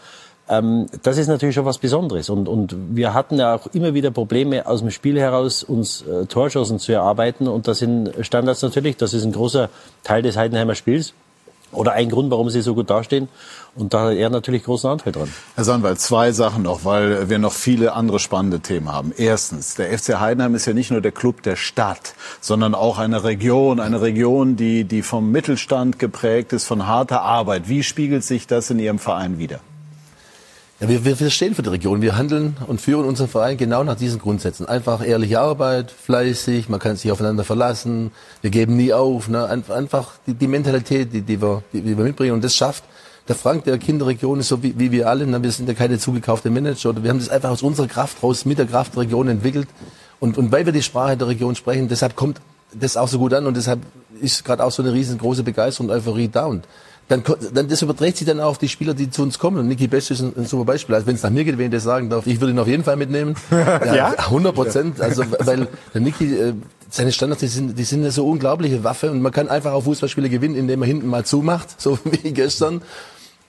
ähm, das ist natürlich schon was Besonderes. Und, und wir hatten ja auch immer wieder Probleme aus dem Spiel heraus, uns äh, Torschancen zu erarbeiten. Und das sind Standards natürlich. Das ist ein großer Teil des Heidenheimer Spiels. Oder ein Grund, warum sie so gut dastehen. Und da hat er natürlich großen Anteil dran. Herr Sandwald, zwei Sachen noch, weil wir noch viele andere spannende Themen haben. Erstens, der FC Heidenheim ist ja nicht nur der Club der Stadt, sondern auch eine Region, eine Region, die, die vom Mittelstand geprägt ist, von harter Arbeit. Wie spiegelt sich das in Ihrem Verein wieder? Ja, wir, wir, wir stehen für die Region. Wir handeln und führen unseren Verein genau nach diesen Grundsätzen. Einfach ehrliche Arbeit, fleißig, man kann sich aufeinander verlassen, wir geben nie auf. Ne? Einfach die, die Mentalität, die, die, wir, die, die wir mitbringen. Und das schafft der Frank der Kinderregion ist so wie, wie wir alle. Ne? Wir sind ja keine zugekaufte Manager. Oder wir haben das einfach aus unserer Kraft raus, mit der Kraft der Region entwickelt. Und, und weil wir die Sprache der Region sprechen, deshalb kommt das auch so gut an und deshalb ist gerade auch so eine riesengroße Begeisterung und Euphorie da. Und dann, dann das überträgt sich dann auch auf die Spieler, die zu uns kommen. Und Niki Best ist ein, ein super Beispiel. Also wenn es nach mir geht, wenn ich das sagen darf, ich würde ihn auf jeden Fall mitnehmen. ja? 100 Prozent. Also weil der Niki, äh, seine Standards, die sind, die sind eine so unglaubliche Waffe und man kann einfach auch Fußballspiele gewinnen, indem man hinten mal zumacht, so wie gestern.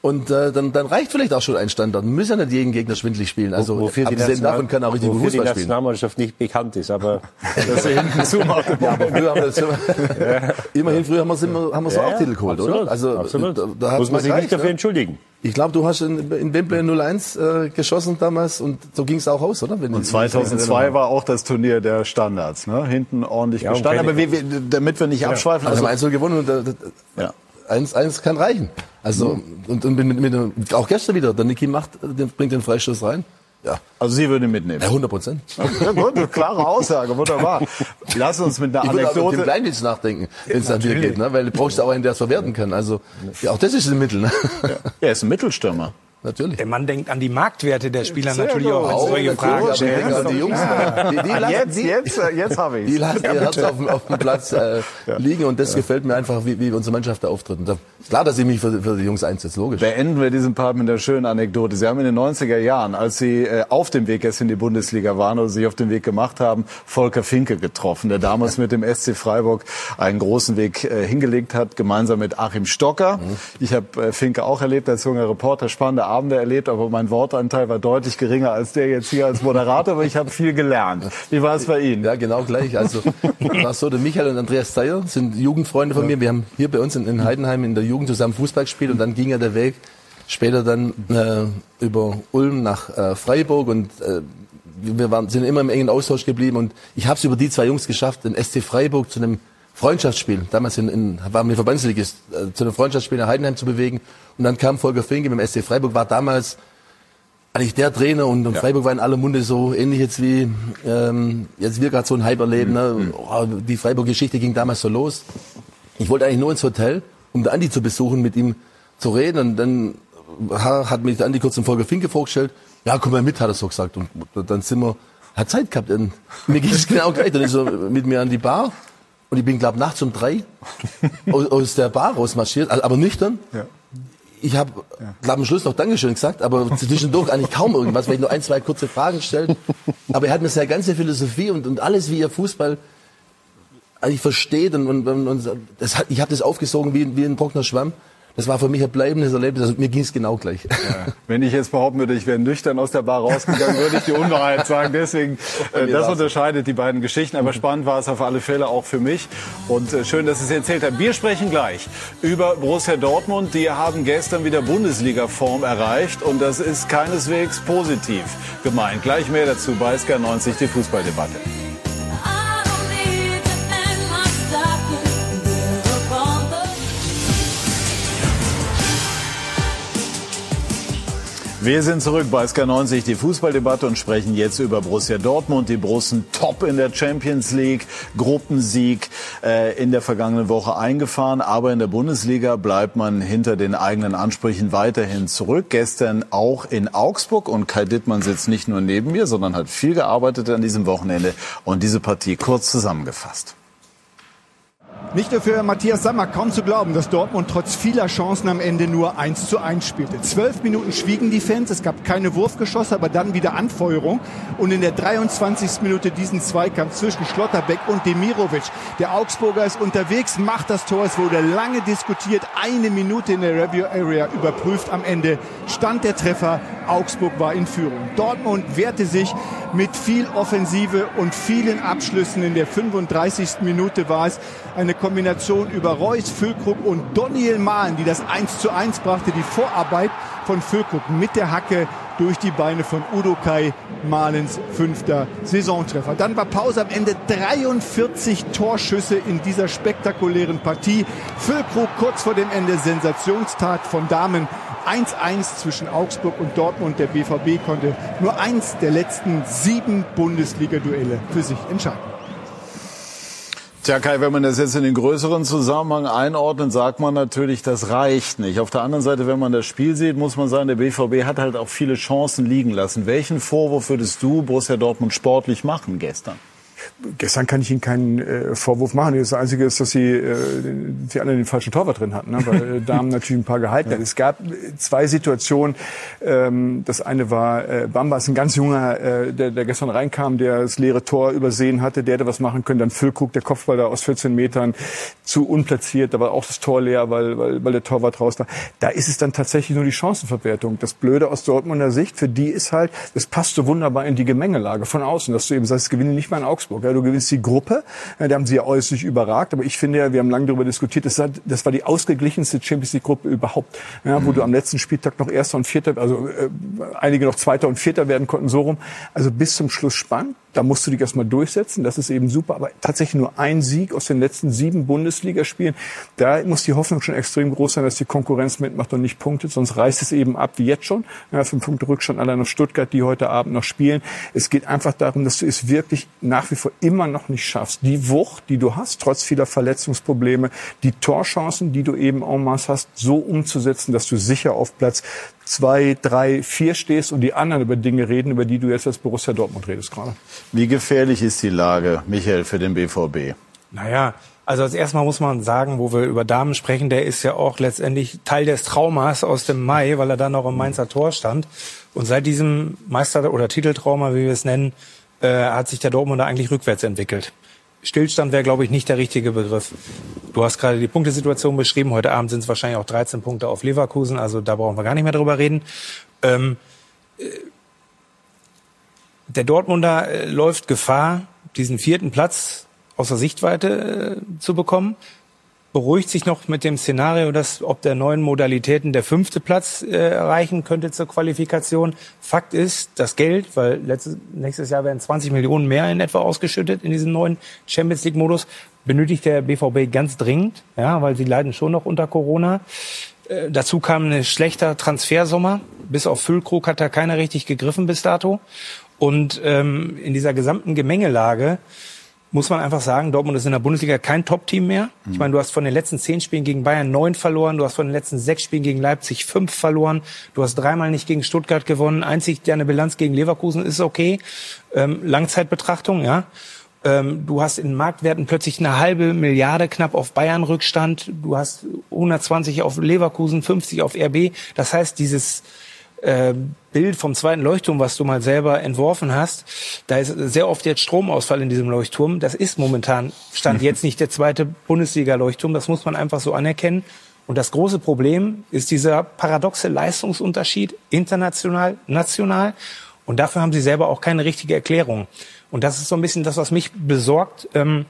Und äh, dann, dann reicht vielleicht auch schon ein Standard. Man muss ja nicht jeden Gegner schwindlig spielen. Also wofür die abgesehen davon kann auch richtig wofür Fußball die Nationalmannschaft nicht bekannt ist, aber dass er hinten zumacht. ja, aber früher haben wir das, ja. immerhin früher haben wir immer, haben wir so ja, auch Titel geholt, absolut, oder? Also absolut. Da, da muss man sich nicht dafür ne? entschuldigen. Ich glaube, du hast in, in Wembley 01 äh, geschossen damals und so ging es auch aus, oder? Wenn und 2002 war auch das Turnier der Standards, ne? Hinten ordentlich ja, gestanden, aber wir, wir, damit wir nicht ja. abschweifen. Also, also 1 gewonnen und äh, ja eins, eins kann reichen. Also mhm. und, und mit, mit, auch gestern wieder, der Niki macht, der bringt den Freistoß rein. Ja. Also Sie würden ihn mitnehmen? Ja, 100 Prozent. Ja, gut, klare Aussage, wunderbar. Lass uns mit einer Anekdote... Ich würde den Kleinwitz nachdenken, wenn es natürlich geht, ne? weil du brauchst auch einen, der es verwerten kann. Also ja, auch das ist ein Mittel. Ne? Ja. Er ist ein Mittelstürmer. Natürlich. Der Mann denkt an die Marktwerte der Spieler Sehr natürlich auch, wenn solche Fragen stellen. Also die Jungs, die, die lassen, jetzt, die, jetzt, jetzt habe ich Die lassen ihr Herz auf, auf dem Platz äh, ja. liegen und das ja. gefällt mir einfach, wie, wie unsere Mannschaft da auftritt. Und da, klar, dass ich mich für, für die Jungs einsetze, logisch. Beenden wir diesen Part mit einer schönen Anekdote. Sie haben in den 90er Jahren, als Sie äh, auf dem Weg erst in die Bundesliga waren oder sich auf den Weg gemacht haben, Volker Finke getroffen, der damals mit dem SC Freiburg einen großen Weg äh, hingelegt hat, gemeinsam mit Achim Stocker. Mhm. Ich habe äh, Finke auch erlebt als junger Reporter, spannende Abende erlebt, aber mein Wortanteil war deutlich geringer als der jetzt hier als Moderator, aber ich habe viel gelernt. Wie war es bei Ihnen? Ja, genau gleich. Also war so, der Michael und Andreas Zeyer sind Jugendfreunde von ja. mir. Wir haben hier bei uns in, in, Heidenheim in der Jugend zusammen Fußball gespielt und dann ging ja der Weg später dann äh, über Ulm nach äh, Freiburg und äh, wir waren, sind immer im engen Austausch geblieben und ich habe es über die zwei Jungs geschafft, den SC Freiburg zu einem Freundschaftsspiel, damals in, in, waren wir Verbandsligist, äh, zu einem Freundschaftsspiel nach Heidenheim zu bewegen. Und dann kam Volker Finke mit dem SC Freiburg, war damals eigentlich der Trainer und, und ja. Freiburg war in aller Munde so ähnlich jetzt wie ähm, jetzt wir gerade so ein Hype erleben. Ne? Mhm. Oh, die Freiburg-Geschichte ging damals so los. Ich wollte eigentlich nur ins Hotel, um den Andi zu besuchen, mit ihm zu reden. Und dann hat mich der Andi kurz den Volker Finke vorgestellt. Ja, komm mal mit, hat er so gesagt. Und dann sind wir, hat Zeit gehabt. Und mir ging es genau gleich. Dann ist er mit mir an die Bar. Und ich bin, glaube nachts um drei aus, aus der Bar rausmarschiert, aber nüchtern. Ja ich habe, ja. glaube am Schluss noch Dankeschön gesagt, aber zwischendurch eigentlich kaum irgendwas, weil ich nur ein, zwei kurze Fragen gestellt. Aber er hat mir seine ganze Philosophie und, und alles, wie er Fußball eigentlich versteht und, und, und das ich habe das aufgesogen wie, wie ein trockener Schwamm das war für mich ein bleibendes Erlebnis. Also mir ging es genau gleich. Ja. Wenn ich jetzt behaupten würde, ich wäre nüchtern aus der Bar rausgegangen, würde ich die Unwahrheit sagen. Deswegen, äh, das unterscheidet die beiden Geschichten. Aber spannend war es auf alle Fälle auch für mich. Und äh, schön, dass es erzählt haben. Wir sprechen gleich über Borussia Dortmund. Die haben gestern wieder Bundesliga-Form erreicht. Und das ist keineswegs positiv gemeint. Gleich mehr dazu bei SK90, die Fußballdebatte. Wir sind zurück bei SK90, die Fußballdebatte und sprechen jetzt über Borussia Dortmund. Die Borussen top in der Champions League, Gruppensieg äh, in der vergangenen Woche eingefahren. Aber in der Bundesliga bleibt man hinter den eigenen Ansprüchen weiterhin zurück. Gestern auch in Augsburg und Kai Dittmann sitzt nicht nur neben mir, sondern hat viel gearbeitet an diesem Wochenende und diese Partie kurz zusammengefasst. Nicht nur für Matthias Sammer kaum zu glauben, dass Dortmund trotz vieler Chancen am Ende nur 1 zu 1 spielte. Zwölf Minuten schwiegen die Fans, es gab keine Wurfgeschosse, aber dann wieder Anfeuerung. Und in der 23. Minute diesen Zweikampf zwischen Schlotterbeck und Demirovic. Der Augsburger ist unterwegs, macht das Tor, es wurde lange diskutiert, eine Minute in der Review Area überprüft. Am Ende stand der Treffer, Augsburg war in Führung. Dortmund wehrte sich mit viel Offensive und vielen Abschlüssen. In der 35. Minute war es eine Kombination über Reus, Füllkrug und Daniel Mahlen, die das 1 zu 1 brachte. Die Vorarbeit von Füllkrug mit der Hacke durch die Beine von Udo Kai Malens fünfter Saisontreffer. Dann war Pause am Ende 43 Torschüsse in dieser spektakulären Partie. Füllkrug kurz vor dem Ende Sensationstat von Damen 1-1 zwischen Augsburg und Dortmund. Der BVB konnte nur eins der letzten sieben Bundesliga-Duelle für sich entscheiden. Tja, Kai, wenn man das jetzt in den größeren Zusammenhang einordnet, sagt man natürlich, das reicht nicht. Auf der anderen Seite, wenn man das Spiel sieht, muss man sagen, der BVB hat halt auch viele Chancen liegen lassen. Welchen Vorwurf würdest du Borussia Dortmund sportlich machen gestern? Gestern kann ich Ihnen keinen äh, Vorwurf machen. Das Einzige ist, dass Sie, äh, Sie alle den falschen Torwart drin hatten, ne? weil äh, Damen natürlich ein paar gehalten hat. Es gab zwei Situationen. Ähm, das eine war, äh, Bamba ist ein ganz junger, äh, der, der gestern reinkam, der das leere Tor übersehen hatte. Der hätte was machen können. Dann Füllkrug, der Kopfball da aus 14 Metern, zu unplatziert. Da war auch das Tor leer, weil, weil, weil der Torwart raus war. Da ist es dann tatsächlich nur die Chancenverwertung. Das Blöde aus Dortmunder Sicht, für die ist halt, das passt so wunderbar in die Gemengelage von außen, dass du eben sagst, gewinnen nicht mal in Augsburg. Ja, du gewinnst die Gruppe, ja, da haben sie ja äußerlich überragt, aber ich finde ja, wir haben lange darüber diskutiert, das, hat, das war die ausgeglichenste Champions League Gruppe überhaupt, ja, wo mhm. du am letzten Spieltag noch Erster und Vierter, also äh, einige noch Zweiter und Vierter werden konnten, so rum. Also bis zum Schluss spannend. Da musst du dich erstmal durchsetzen, das ist eben super, aber tatsächlich nur ein Sieg aus den letzten sieben Bundesligaspielen. Da muss die Hoffnung schon extrem groß sein, dass die Konkurrenz mitmacht und nicht punktet, sonst reißt es eben ab, wie jetzt schon. Ja, fünf Punkte Rückstand allein auf Stuttgart, die heute Abend noch spielen. Es geht einfach darum, dass du es wirklich nach wie vor immer noch nicht schaffst. Die Wucht, die du hast, trotz vieler Verletzungsprobleme, die Torchancen, die du eben en masse hast, so umzusetzen, dass du sicher auf Platz zwei, drei, vier stehst und die anderen über Dinge reden, über die du jetzt als Borussia Dortmund redest gerade. Wie gefährlich ist die Lage, Michael, für den BVB? Naja, also als erstmal muss man sagen, wo wir über Damen sprechen, der ist ja auch letztendlich Teil des Traumas aus dem Mai, weil er dann noch im Mainzer Tor stand. Und seit diesem Meister- oder Titeltrauma, wie wir es nennen, äh, hat sich der Dortmunder eigentlich rückwärts entwickelt. Stillstand wäre, glaube ich, nicht der richtige Begriff. Du hast gerade die Punktesituation beschrieben. Heute Abend sind es wahrscheinlich auch 13 Punkte auf Leverkusen. Also da brauchen wir gar nicht mehr drüber reden. Ähm, äh, der Dortmunder äh, läuft Gefahr, diesen vierten Platz außer Sichtweite äh, zu bekommen. Beruhigt sich noch mit dem Szenario, dass ob der neuen Modalitäten der fünfte Platz äh, erreichen könnte zur Qualifikation. Fakt ist, das Geld, weil letztes, nächstes Jahr werden 20 Millionen mehr in etwa ausgeschüttet in diesem neuen Champions League Modus, benötigt der BVB ganz dringend, ja, weil sie leiden schon noch unter Corona. Äh, dazu kam ein schlechter Transfersommer. Bis auf Füllkrug hat da keiner richtig gegriffen bis dato. Und ähm, in dieser gesamten Gemengelage muss man einfach sagen, Dortmund ist in der Bundesliga kein Top-Team mehr. Mhm. Ich meine, du hast von den letzten zehn Spielen gegen Bayern neun verloren, du hast von den letzten sechs Spielen gegen Leipzig fünf verloren, du hast dreimal nicht gegen Stuttgart gewonnen. Einzig deine Bilanz gegen Leverkusen ist okay. Ähm, Langzeitbetrachtung, ja. Ähm, du hast in Marktwerten plötzlich eine halbe Milliarde knapp auf Bayern Rückstand. Du hast 120 auf Leverkusen, 50 auf RB. Das heißt, dieses äh, Bild vom zweiten Leuchtturm, was du mal selber entworfen hast, da ist sehr oft jetzt Stromausfall in diesem Leuchtturm. Das ist momentan, stand jetzt nicht der zweite Bundesliga-Leuchtturm. Das muss man einfach so anerkennen. Und das große Problem ist dieser paradoxe Leistungsunterschied international, national. Und dafür haben sie selber auch keine richtige Erklärung. Und das ist so ein bisschen das, was mich besorgt. Ähm,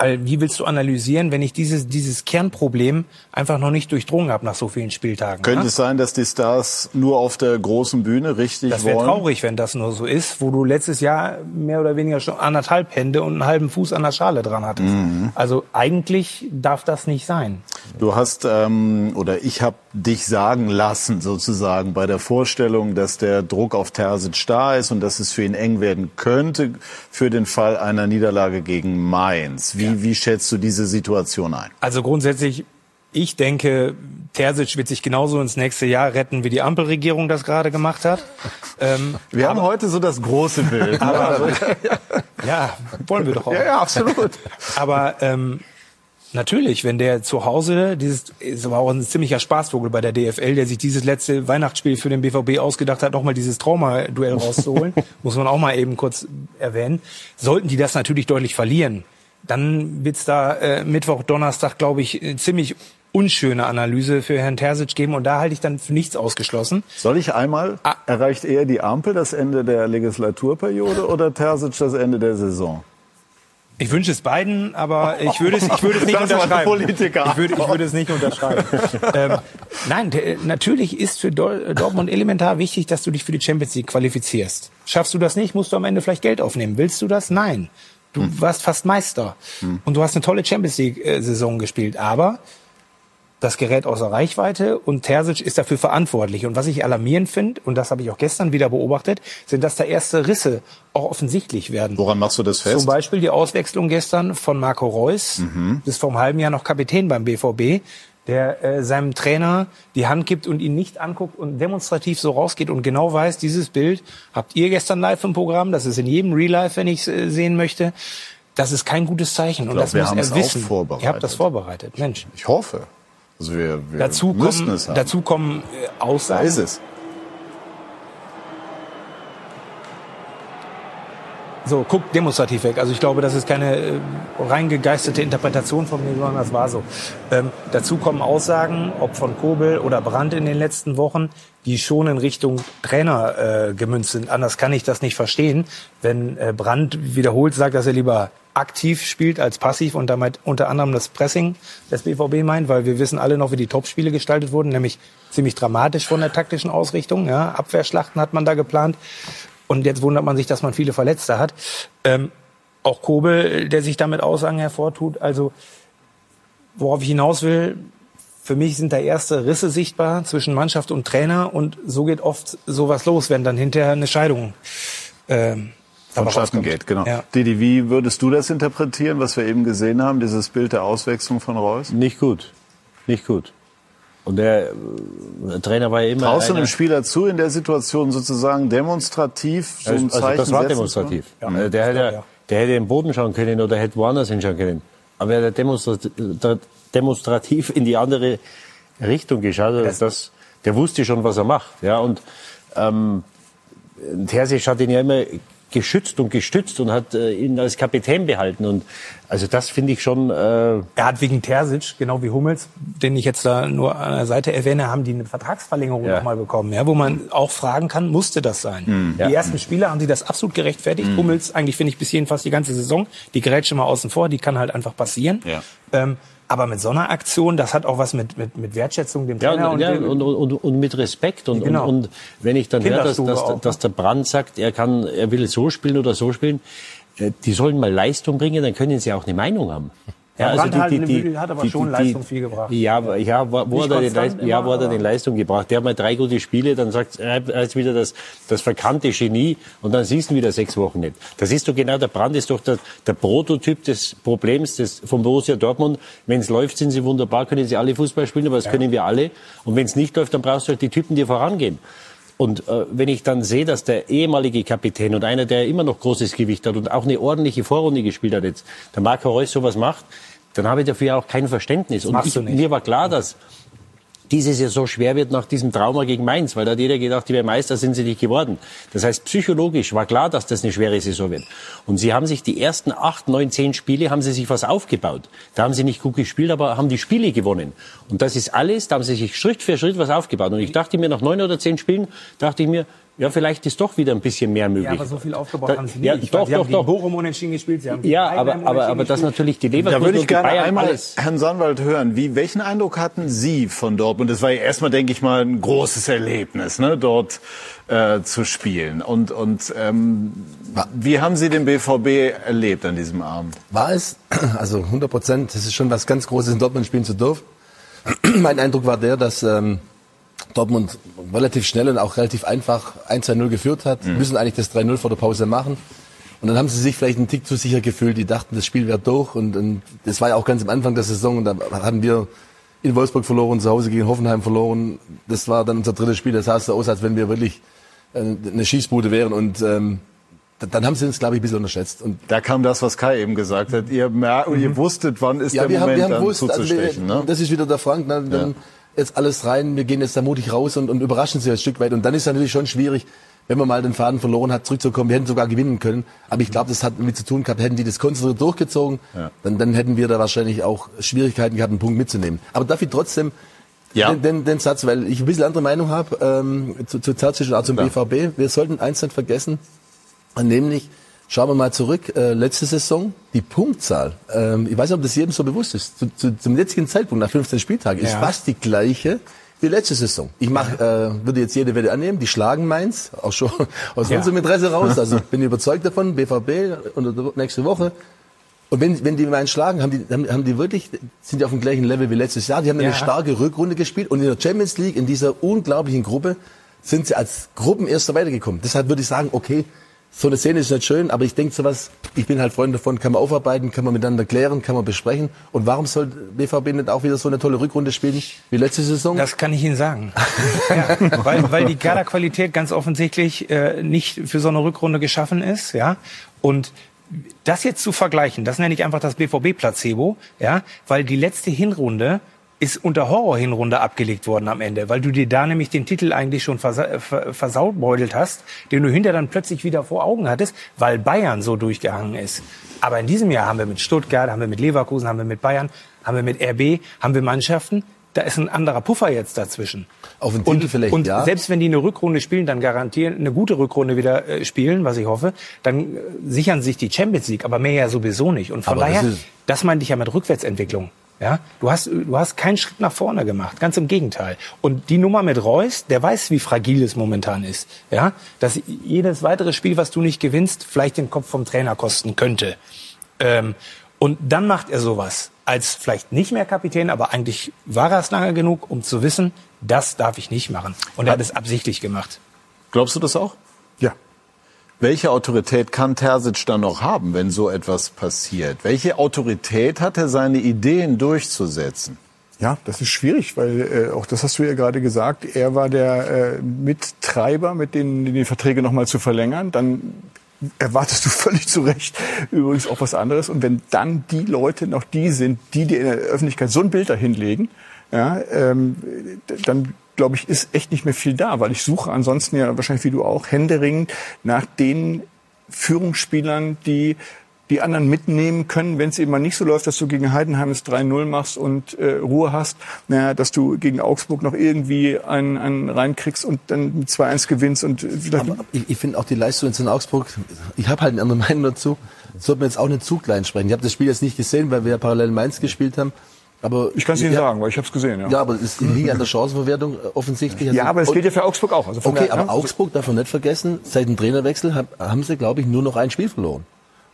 wie willst du analysieren, wenn ich dieses, dieses Kernproblem einfach noch nicht durchdrungen habe nach so vielen Spieltagen? Könnte ne? es sein, dass die Stars nur auf der großen Bühne richtig das wollen? Das wäre traurig, wenn das nur so ist, wo du letztes Jahr mehr oder weniger schon anderthalb Hände und einen halben Fuß an der Schale dran hattest. Mhm. Also eigentlich darf das nicht sein. Du hast, ähm, oder ich habe dich sagen lassen sozusagen bei der Vorstellung, dass der Druck auf Terzic da ist und dass es für ihn eng werden könnte für den Fall einer Niederlage gegen Mainz. Wie, ja. wie schätzt du diese Situation ein? Also grundsätzlich, ich denke, Terzic wird sich genauso ins nächste Jahr retten, wie die Ampelregierung das gerade gemacht hat. Ähm, wir haben heute so das große Bild. Aber, ja, wollen wir doch auch. Ja, ja absolut. Aber ähm, Natürlich, wenn der zu Hause, dieses ist aber auch ein ziemlicher Spaßvogel bei der DFL, der sich dieses letzte Weihnachtsspiel für den BVB ausgedacht hat, nochmal dieses Trauma-Duell rauszuholen, muss man auch mal eben kurz erwähnen. Sollten die das natürlich deutlich verlieren, dann wird's da äh, Mittwoch, Donnerstag, glaube ich, ziemlich unschöne Analyse für Herrn Terzic geben und da halte ich dann für nichts ausgeschlossen. Soll ich einmal, ah. erreicht eher die Ampel das Ende der Legislaturperiode oder Terzic das Ende der Saison? Ich wünsche es beiden, aber ich würde es, ich würde es nicht das unterschreiben. Ich würde, ich würde es nicht unterschreiben. ähm, nein, natürlich ist für Dortmund elementar wichtig, dass du dich für die Champions League qualifizierst. Schaffst du das nicht, musst du am Ende vielleicht Geld aufnehmen. Willst du das? Nein. Du hm. warst fast Meister hm. und du hast eine tolle Champions League-Saison gespielt, aber das gerät außer Reichweite und Terzic ist dafür verantwortlich. Und was ich alarmierend finde, und das habe ich auch gestern wieder beobachtet, sind, dass da erste Risse auch offensichtlich werden. Woran machst du das fest? Zum Beispiel die Auswechslung gestern von Marco Reus, mhm. bis vor einem halben Jahr noch Kapitän beim BVB, der äh, seinem Trainer die Hand gibt und ihn nicht anguckt und demonstrativ so rausgeht und genau weiß, dieses Bild habt ihr gestern live im Programm, das ist in jedem Real Life, wenn ich es äh, sehen möchte. Das ist kein gutes Zeichen. Ich und glaub, das wir muss er wissen. Vorbereitet. Ihr habt das vorbereitet, Mensch. Ich hoffe. Also wir, wir dazu müssen kommen, es haben. Dazu kommen äh, Aussagen. Da ist es. So, guck demonstrativ weg. Also ich glaube, das ist keine äh, reingegeisterte Interpretation von mir, sondern das war so. Ähm, dazu kommen Aussagen, ob von Kobel oder Brandt in den letzten Wochen, die schon in Richtung Trainer äh, gemünzt sind. Anders kann ich das nicht verstehen, wenn äh, Brandt wiederholt sagt, dass er lieber aktiv spielt als passiv und damit unter anderem das Pressing des BVB meint, weil wir wissen alle noch, wie die Topspiele gestaltet wurden, nämlich ziemlich dramatisch von der taktischen Ausrichtung. Ja, Abwehrschlachten hat man da geplant und jetzt wundert man sich, dass man viele Verletzte hat. Ähm, auch Kobel, der sich damit Aussagen hervortut. Also worauf ich hinaus will, für mich sind da erste Risse sichtbar zwischen Mannschaft und Trainer und so geht oft sowas los, wenn dann hinterher eine Scheidung ähm, vonstatten geht, genau. Ja. Didi, wie würdest du das interpretieren, was wir eben gesehen haben, dieses Bild der Auswechslung von Reus? Nicht gut. Nicht gut. Und der, der äh, Trainer war ja immer. Traust du einem Spieler zu, in der Situation sozusagen demonstrativ so ein also, Zeichen Das war demonstrativ. Ja. Also der, hätte, der hätte den Boden schauen können oder hätte woanders hinschauen können. Aber er hat demonstrativ, demonstrativ in die andere Richtung geschaut. Also das, der wusste schon, was er macht. Ja, und ähm, Terzic hat ihn ja immer geschützt und gestützt und hat äh, ihn als Kapitän behalten. Und also das finde ich schon. Äh er hat wegen Terzic, genau wie Hummels, den ich jetzt da nur an der Seite erwähne, haben die eine Vertragsverlängerung ja. nochmal bekommen, ja, wo man auch fragen kann, musste das sein? Mhm. Die ja. ersten Spieler haben sie das absolut gerechtfertigt. Mhm. Hummels eigentlich finde ich bis jeden fast die ganze Saison. Die gerät schon mal außen vor, die kann halt einfach passieren. Ja. Ähm, Aber mit so einer Aktion, das hat auch was mit, mit, mit Wertschätzung dem Trainer ja, und, und, ja, und, und, und mit Respekt. Und, Genau. und, und wenn ich dann höre, dass, dass, auch, ne? dass der Brand sagt, er kann, er will so spielen oder so spielen, äh, die sollen mal Leistung bringen, dann können sie auch eine Meinung haben. Ja, Brandt hat eine- hat aber schon Leistung viel gebracht. Ja, aber- ja, wo, wo hat er den, konstant Leist, ja, wo hat er den Leistung gebracht? Der hat mal drei gute Spiele, dann sagt er er ist wieder das, das verkannte Genie und dann siehst du wieder sechs Wochen nicht. Das ist doch genau, der Brand ist doch der, der Prototyp des Problems des, von Borussia Dortmund. Wenn es läuft, sind sie wunderbar, können sie alle Fußball spielen, aber das können wir alle. Und wenn es nicht läuft, dann brauchst du halt die Typen, die vorangehen. Und äh, wenn ich dann sehe, dass der ehemalige Kapitän und einer, der immer noch großes Gewicht hat und auch eine ordentliche Vorrunde gespielt hat jetzt, der Marco Reus sowas macht, dann habe ich dafür auch kein Verständnis. Und machst ich, mir war klar, dass dieses Jahr so schwer wird nach diesem Trauma gegen Mainz, weil da hat jeder gedacht, die Meister, sind sie nicht geworden. Das heißt, psychologisch war klar, dass das eine schwere Saison wird. Und sie haben sich die ersten acht, neun, zehn Spiele, haben sie sich was aufgebaut. Da haben sie nicht gut gespielt, aber haben die Spiele gewonnen. Und das ist alles, da haben sie sich Schritt für Schritt was aufgebaut. Und ich dachte mir, nach neun oder zehn Spielen, dachte ich mir, ja, vielleicht ist doch wieder ein bisschen mehr möglich. ja, aber so viel aufgebaut Da- haben sie ja, nicht. doch, sie doch, haben doch. Bochum unentschieden gespielt, sie haben Ja, aber, aber, aber das natürlich die Leverkusen Da würde ich gerne einmal alles. Herrn Sandwald hören. Wie, welchen Eindruck hatten Sie von Dortmund? Das war ja erstmal, denke ich mal, ein großes Erlebnis, ne, dort äh, zu spielen. Und, und ähm, wie haben Sie den BVB erlebt an diesem Abend? War es, also 100 Prozent, das ist schon was ganz Großes in Dortmund spielen zu dürfen. mein Eindruck war der, dass ähm, Dortmund relativ schnell und auch relativ einfach 1-2-0 geführt hat, müssen eigentlich das 3-0 vor der Pause machen. Und dann haben sie sich vielleicht einen Tick zu sicher gefühlt, die dachten, das Spiel wäre durch. Und, und das war ja auch ganz am Anfang der Saison. Und da haben wir in Wolfsburg verloren, zu Hause gegen Hoffenheim verloren. Das war dann unser drittes Spiel. Das sah so aus, als wenn wir wirklich äh, eine Schießbude wären. Und ähm, dann haben sie uns, glaube ich, ein bisschen unterschätzt. Und Da kam das, was Kai eben gesagt hat. Ihr, mer ihr wusstet, wann ist ja, der wir haben, Moment wir haben dann gewusst, also wir, zuzustechen. ne? das ist wieder der Frank, ne, dann jetzt alles rein, wir gehen jetzt da mutig raus und, und überraschen sie ein Stück weit. Und dann ist es natürlich schon schwierig, wenn man mal den Faden verloren hat, zurückzukommen. Wir hätten sogar gewinnen können. Aber ich glaube, das hat damit zu tun gehabt, hätten die das konzentriert durchgezogen, Ja. dann, dann hätten wir da wahrscheinlich auch Schwierigkeiten gehabt, einen Punkt mitzunehmen. Aber darf ich trotzdem Ja. den, den, den Satz, weil ich ein bisschen andere Meinung habe ähm, zu, zu Terzic und auch zum BVB. Wir sollten eins nicht vergessen, nämlich Schauen wir mal zurück, äh, letzte Saison, die Punktzahl, ähm, ich weiß nicht, ob das jedem so bewusst ist, zu, zu, zum jetzigen Zeitpunkt, nach 15 Spieltagen, ist Ja. fast die gleiche wie letzte Saison. Ich mach, äh, würde jetzt jede Wette annehmen, die schlagen Mainz, auch schon aus Ja. unserem Interesse raus, also bin überzeugt davon, BVB und nächste Woche. Und wenn, wenn die Mainz schlagen, haben die, haben, haben die wirklich, sind die auf dem gleichen Level wie letztes Jahr. Die haben eine Ja. starke Rückrunde gespielt und in der Champions League, in dieser unglaublichen Gruppe, sind sie als Gruppenerster weitergekommen. Deshalb würde ich sagen, okay, so eine Szene ist nicht schön, aber ich denke sowas, ich bin halt Freund davon, kann man aufarbeiten, kann man miteinander klären, kann man besprechen. Und warum soll BVB nicht auch wieder so eine tolle Rückrunde spielen wie letzte Saison? Das kann ich Ihnen sagen. ja, weil, weil die Kaderqualität ganz offensichtlich äh, nicht für so eine Rückrunde geschaffen ist, ja. Und das jetzt zu vergleichen, das nenne ich einfach das BVB-Placebo, ja, weil die letzte Hinrunde ist unter Horror-Hinrunde abgelegt worden am Ende, weil du dir da nämlich den Titel eigentlich schon versa äh, ver versautbeutelt hast, den du hinter dann plötzlich wieder vor Augen hattest, weil Bayern so durchgehangen ist. Aber in diesem Jahr haben wir mit Stuttgart, haben wir mit Leverkusen, haben wir mit Bayern, haben wir mit RB, haben wir Mannschaften, da ist ein anderer Puffer jetzt dazwischen. Auf den Titel vielleicht, und ja. selbst wenn die eine Rückrunde spielen, dann garantieren eine gute Rückrunde wieder äh, spielen, was ich hoffe, dann äh, sichern sich die Champions League, aber mehr ja sowieso nicht. Und von Aber das daher, ist- das meinte ich ja mit Rückwärtsentwicklung. Ja, du hast, du hast keinen Schritt nach vorne gemacht, ganz im Gegenteil. Und die Nummer mit Reus, der weiß, wie fragil es momentan ist. Ja, dass jedes weitere Spiel, was du nicht gewinnst, vielleicht den Kopf vom Trainer kosten könnte. Ähm, und dann macht er sowas als vielleicht nicht mehr Kapitän, aber eigentlich war er es lange genug, um zu wissen, das darf ich nicht machen. Und er hat es absichtlich gemacht. Glaubst du das auch? Ja. Welche Autorität kann Terzic dann noch haben, wenn so etwas passiert? Welche Autorität hat er, seine Ideen durchzusetzen? Ja, das ist schwierig, weil äh, auch das hast du ja gerade gesagt. Er war der äh, Mittreiber, mit denen die Verträge nochmal zu verlängern. Dann erwartest du völlig zu Recht übrigens auch was anderes. Und wenn dann die Leute noch die sind, die dir in der Öffentlichkeit so ein Bild dahinlegen, ja, ähm, dann glaube ich, ist echt nicht mehr viel da, weil ich suche ansonsten ja wahrscheinlich wie du auch händeringend nach den Führungsspielern, die die anderen mitnehmen können, wenn es eben mal nicht so läuft, dass du gegen Heidenheim das 3-0 machst und äh, Ruhe hast, naja, dass du gegen Augsburg noch irgendwie einen, einen reinkriegst und dann mit 2-1 gewinnst und Aber ich, ich finde auch die Leistung jetzt in Augsburg, ich habe halt eine andere Meinung dazu, sollte man jetzt auch nicht zu klein sprechen. Ich habe das Spiel jetzt nicht gesehen, weil wir ja parallel in Mainz gespielt haben. Aber ich kann es Ihnen ja, sagen, weil ich habe es gesehen. Ja, ja aber es liegt an der Chancenverwertung offensichtlich. Also ja, aber es gilt ja für Augsburg auch. Also okay, der, aber Augsburg darf man nicht vergessen. Seit dem Trainerwechsel haben sie, glaube ich, nur noch ein Spiel verloren.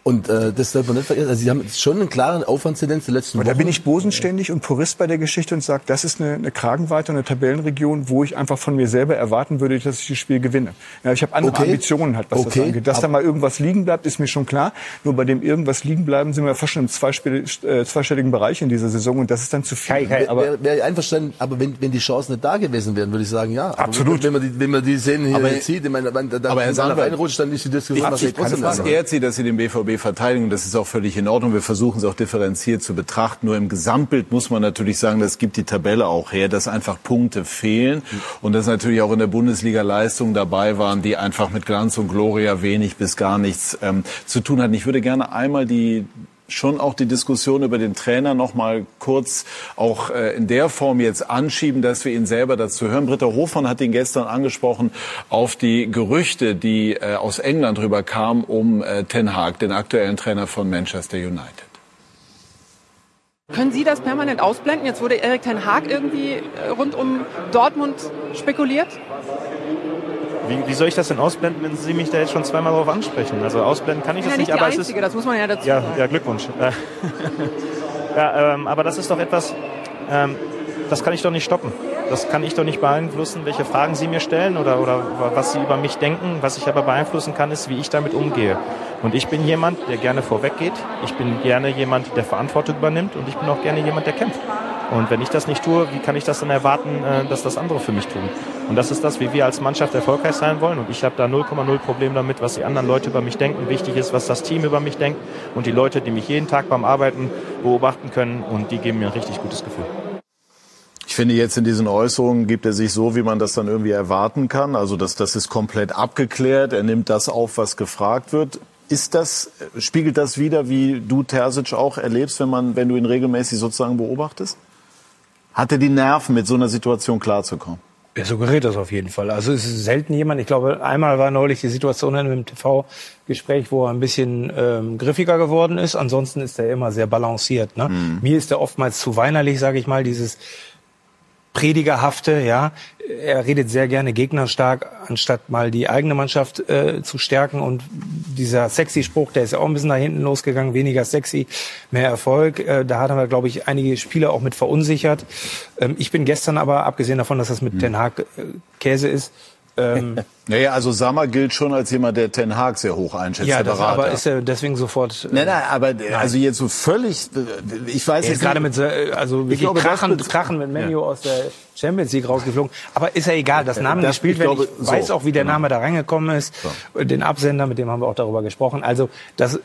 Und äh, das sollte man nicht vergessen. Also sie haben schon einen klaren Aufwandstendenz der letzten Wochen. Da bin ich bosenständig und Purist bei der Geschichte und sage, das ist eine, eine Kragenweite und eine Tabellenregion, wo ich einfach von mir selber erwarten würde, dass ich das Spiel gewinne. Ja, ich habe andere okay. Ambitionen halt, was okay. das angeht. Dass da mal irgendwas liegen bleibt, ist mir schon klar. Nur bei dem irgendwas liegen bleiben sind wir fast schon im äh, zweistelligen Bereich in dieser Saison und das ist dann zu viel. Kai, Kai, aber wäre wär einverstanden, aber wenn, wenn die Chancen nicht da gewesen wären, würde ich sagen, ja. Aber Absolut. Wenn man die, wenn man die Szenen hier aber, sieht, ich meine, wenn da aber er sagt, reinrutscht, dann ist die Diskussion was ehrt Sie, dass Sie den BVB verteidigen. Das ist auch völlig in Ordnung. Wir versuchen es auch differenziert zu betrachten. Nur im Gesamtbild muss man natürlich sagen, das gibt die Tabelle auch her, dass einfach Punkte fehlen und dass natürlich auch in der Bundesliga Leistungen dabei waren, die einfach mit Glanz und Gloria wenig bis gar nichts ähm, zu tun hatten. Ich würde gerne einmal die schon auch die Diskussion über den Trainer noch mal kurz auch äh, in der Form jetzt anschieben, dass wir ihn selber dazu hören. Britta Hofmann hat ihn gestern angesprochen auf die Gerüchte, die äh, aus England rüber kamen um äh, Ten Hag, den aktuellen Trainer von Manchester United. Können Sie das permanent ausblenden? Jetzt wurde Erik Ten Haag irgendwie rund um Dortmund spekuliert. Wie, wie, soll ich das denn ausblenden, wenn Sie mich da jetzt schon zweimal darauf ansprechen? Also ausblenden kann ich das ja, nicht, nicht aber einzige, es ist das muss man ja dazu ja, sagen. Ja, Glückwunsch. ja, ähm, aber das ist doch etwas, ähm, das kann ich doch nicht stoppen. Das kann ich doch nicht beeinflussen, welche Fragen Sie mir stellen oder, oder was Sie über mich denken. Was ich aber beeinflussen kann, ist, wie ich damit umgehe. Und ich bin jemand, der gerne vorweggeht. Ich bin gerne jemand, der Verantwortung übernimmt. Und ich bin auch gerne jemand, der kämpft. Und wenn ich das nicht tue, wie kann ich das dann erwarten, äh, dass das andere für mich tun? Und das ist das, wie wir als Mannschaft erfolgreich sein wollen. Und ich habe da 0,0 Problem damit, was die anderen Leute über mich denken. Wichtig ist, was das Team über mich denkt und die Leute, die mich jeden Tag beim Arbeiten beobachten können. Und die geben mir ein richtig gutes Gefühl. Ich finde jetzt in diesen Äußerungen gibt er sich so, wie man das dann irgendwie erwarten kann. Also das, das ist komplett abgeklärt. Er nimmt das auf, was gefragt wird. Ist das, spiegelt das wieder, wie du Terzic auch erlebst, wenn man, wenn du ihn regelmäßig sozusagen beobachtest? Hat er die Nerven, mit so einer Situation klarzukommen? Er suggeriert das auf jeden Fall. Also es ist selten jemand, ich glaube, einmal war neulich die Situation in einem TV-Gespräch, wo er ein bisschen ähm, griffiger geworden ist. Ansonsten ist er immer sehr balanciert. Ne? Mhm. Mir ist er oftmals zu weinerlich, sage ich mal, dieses Predigerhafte, ja. Er redet sehr gerne gegnerstark, anstatt mal die eigene Mannschaft äh, zu stärken. Und dieser sexy Spruch, der ist ja auch ein bisschen nach hinten losgegangen, weniger sexy, mehr Erfolg. Äh, da hat er, glaube ich, einige Spieler auch mit verunsichert. Ähm, ich bin gestern aber, abgesehen davon, dass das mit mhm. Ten Hag äh, Käse ist, ähm, naja, also Sammer gilt schon als jemand, der Ten Hag sehr hoch einschätzt. Ja, das, aber ist er deswegen sofort. Äh, nein, nein, aber nein. also jetzt so völlig. Ich weiß jetzt gerade mit also wirklich glaube, krachen, krachen mit Menu ja. aus der Champions League rausgeflogen. Aber ist ja egal, das Namen das gespielt werden. Ich, ich weiß auch, wie der genau. Name da reingekommen ist. So. Den Absender, mit dem haben wir auch darüber gesprochen. Also das,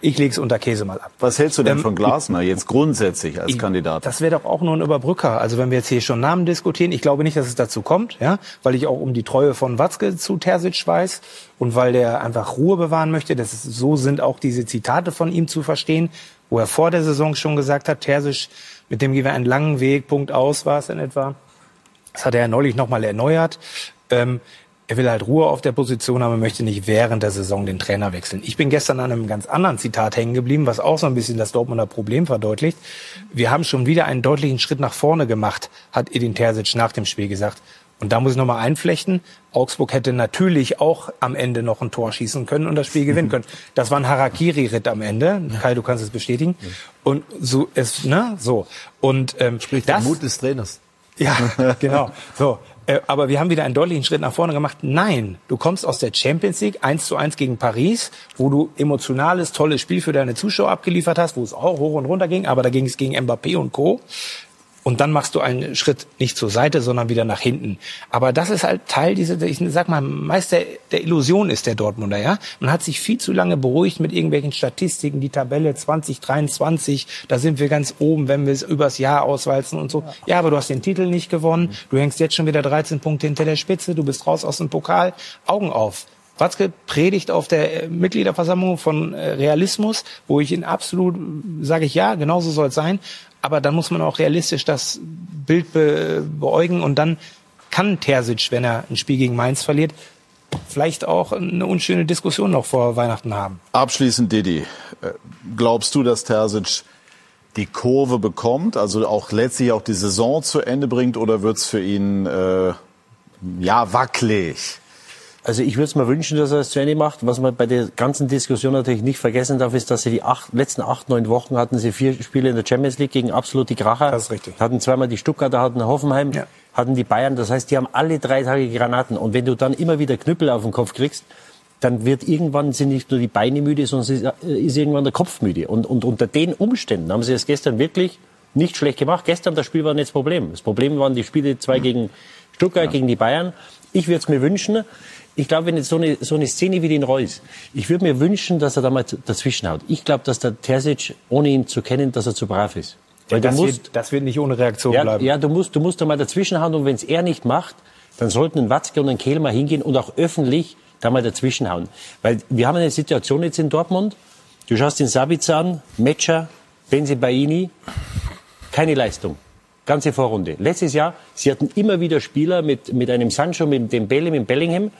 ich leg's unter Käse mal ab. Was hältst du denn ähm, von Glasner jetzt grundsätzlich als ich, Kandidat? Das wäre doch auch nur ein Überbrücker. Also wenn wir jetzt hier schon Namen diskutieren, ich glaube nicht, dass es dazu kommt, ja, weil ich auch um die Treue von Watzke zu Terzic weiß und weil der einfach Ruhe bewahren möchte. Das ist, so sind auch diese Zitate von ihm zu verstehen, wo er vor der Saison schon gesagt hat, Terzic mit dem gehen wir einen langen Weg, Punkt aus war es in etwa. Das hat er ja neulich nochmal erneuert. Ähm, er will halt Ruhe auf der Position, aber möchte nicht während der Saison den Trainer wechseln. Ich bin gestern an einem ganz anderen Zitat hängen geblieben, was auch so ein bisschen das Dortmunder Problem verdeutlicht. Wir haben schon wieder einen deutlichen Schritt nach vorne gemacht, hat Edin Terzic nach dem Spiel gesagt. Und da muss ich nochmal einflechten. Augsburg hätte natürlich auch am Ende noch ein Tor schießen können und das Spiel gewinnen können. Das war ein Harakiri-Ritt am Ende. Kai, du kannst es bestätigen. Und so ist, ne, so. Und, ähm, Spricht das, der Mut des Trainers. Ja, genau. So. Äh, aber wir haben wieder einen deutlichen Schritt nach vorne gemacht. Nein, du kommst aus der Champions League 1 zu 1 gegen Paris, wo du emotionales, tolles Spiel für deine Zuschauer abgeliefert hast, wo es auch hoch und runter ging, aber da ging es gegen Mbappé und Co. Und dann machst du einen Schritt nicht zur Seite, sondern wieder nach hinten. Aber das ist halt Teil dieser, ich sag mal, meist der, der Illusion ist der Dortmunder, ja. Man hat sich viel zu lange beruhigt mit irgendwelchen Statistiken, die Tabelle 2023, da sind wir ganz oben, wenn wir es übers Jahr auswalzen und so. Ja, aber du hast den Titel nicht gewonnen, du hängst jetzt schon wieder 13 Punkte hinter der Spitze, du bist raus aus dem Pokal. Augen auf. Watzke predigt auf der Mitgliederversammlung von äh, Realismus, wo ich ihn absolut sage ich ja, genauso soll es sein. Aber dann muss man auch realistisch das Bild be beäugen und dann kann Terzic, wenn er ein Spiel gegen Mainz verliert, vielleicht auch eine unschöne Diskussion noch vor Weihnachten haben. Abschließend, Didi, äh, glaubst du, dass Terzic die Kurve bekommt, also auch letztlich auch die Saison zu Ende bringt, oder wird es für ihn äh, ja wackelig? Also ich würde es mir wünschen, dass er es zu Ende macht. Was man bei der ganzen Diskussion natürlich nicht vergessen darf, ist, dass sie die acht, letzten acht, neun Wochen hatten sie vier Spiele in der Champions League gegen absolute Kracher. Das ist richtig. Hatten zweimal die Stuttgarter, hatten Hoffenheim, Ja. hatten die Bayern. Das heißt, die haben alle drei Tage Granaten. Und wenn du dann immer wieder Knüppel auf den Kopf kriegst, dann wird irgendwann sind nicht nur die Beine müde, sondern ist, äh, ist irgendwann der Kopf müde. Und, und unter den Umständen haben sie es gestern wirklich nicht schlecht gemacht. Gestern das Spiel war nicht das Problem. Das Problem waren die Spiele zwei gegen Stuttgart, gegen die Bayern. Ich würde es mir wünschen. Ich glaube, wenn jetzt so eine, so eine Szene wie den Reus, ich würde mir wünschen, dass er da mal dazwischen haut. Ich glaube, dass der Terzic, ohne ihn zu kennen, dass er zu brav ist. Weil das, du musst, wird, das wird nicht ohne Reaktion ja, bleiben. ja, du musst, du musst da mal dazwischenhauen und wenn es er nicht macht, dann sollten ein Watzke und ein Kehl mal hingehen und auch öffentlich da mal dazwischenhauen. Weil wir haben eine Situation jetzt in Dortmund, du schaust den Sabitzer an, Metscher, Benzibaini, keine Leistung. Ganze Vorrunde. Letztes Jahr, sie hatten immer wieder Spieler mit, mit einem Sancho, mit dem Bellingham, mit Bellingham,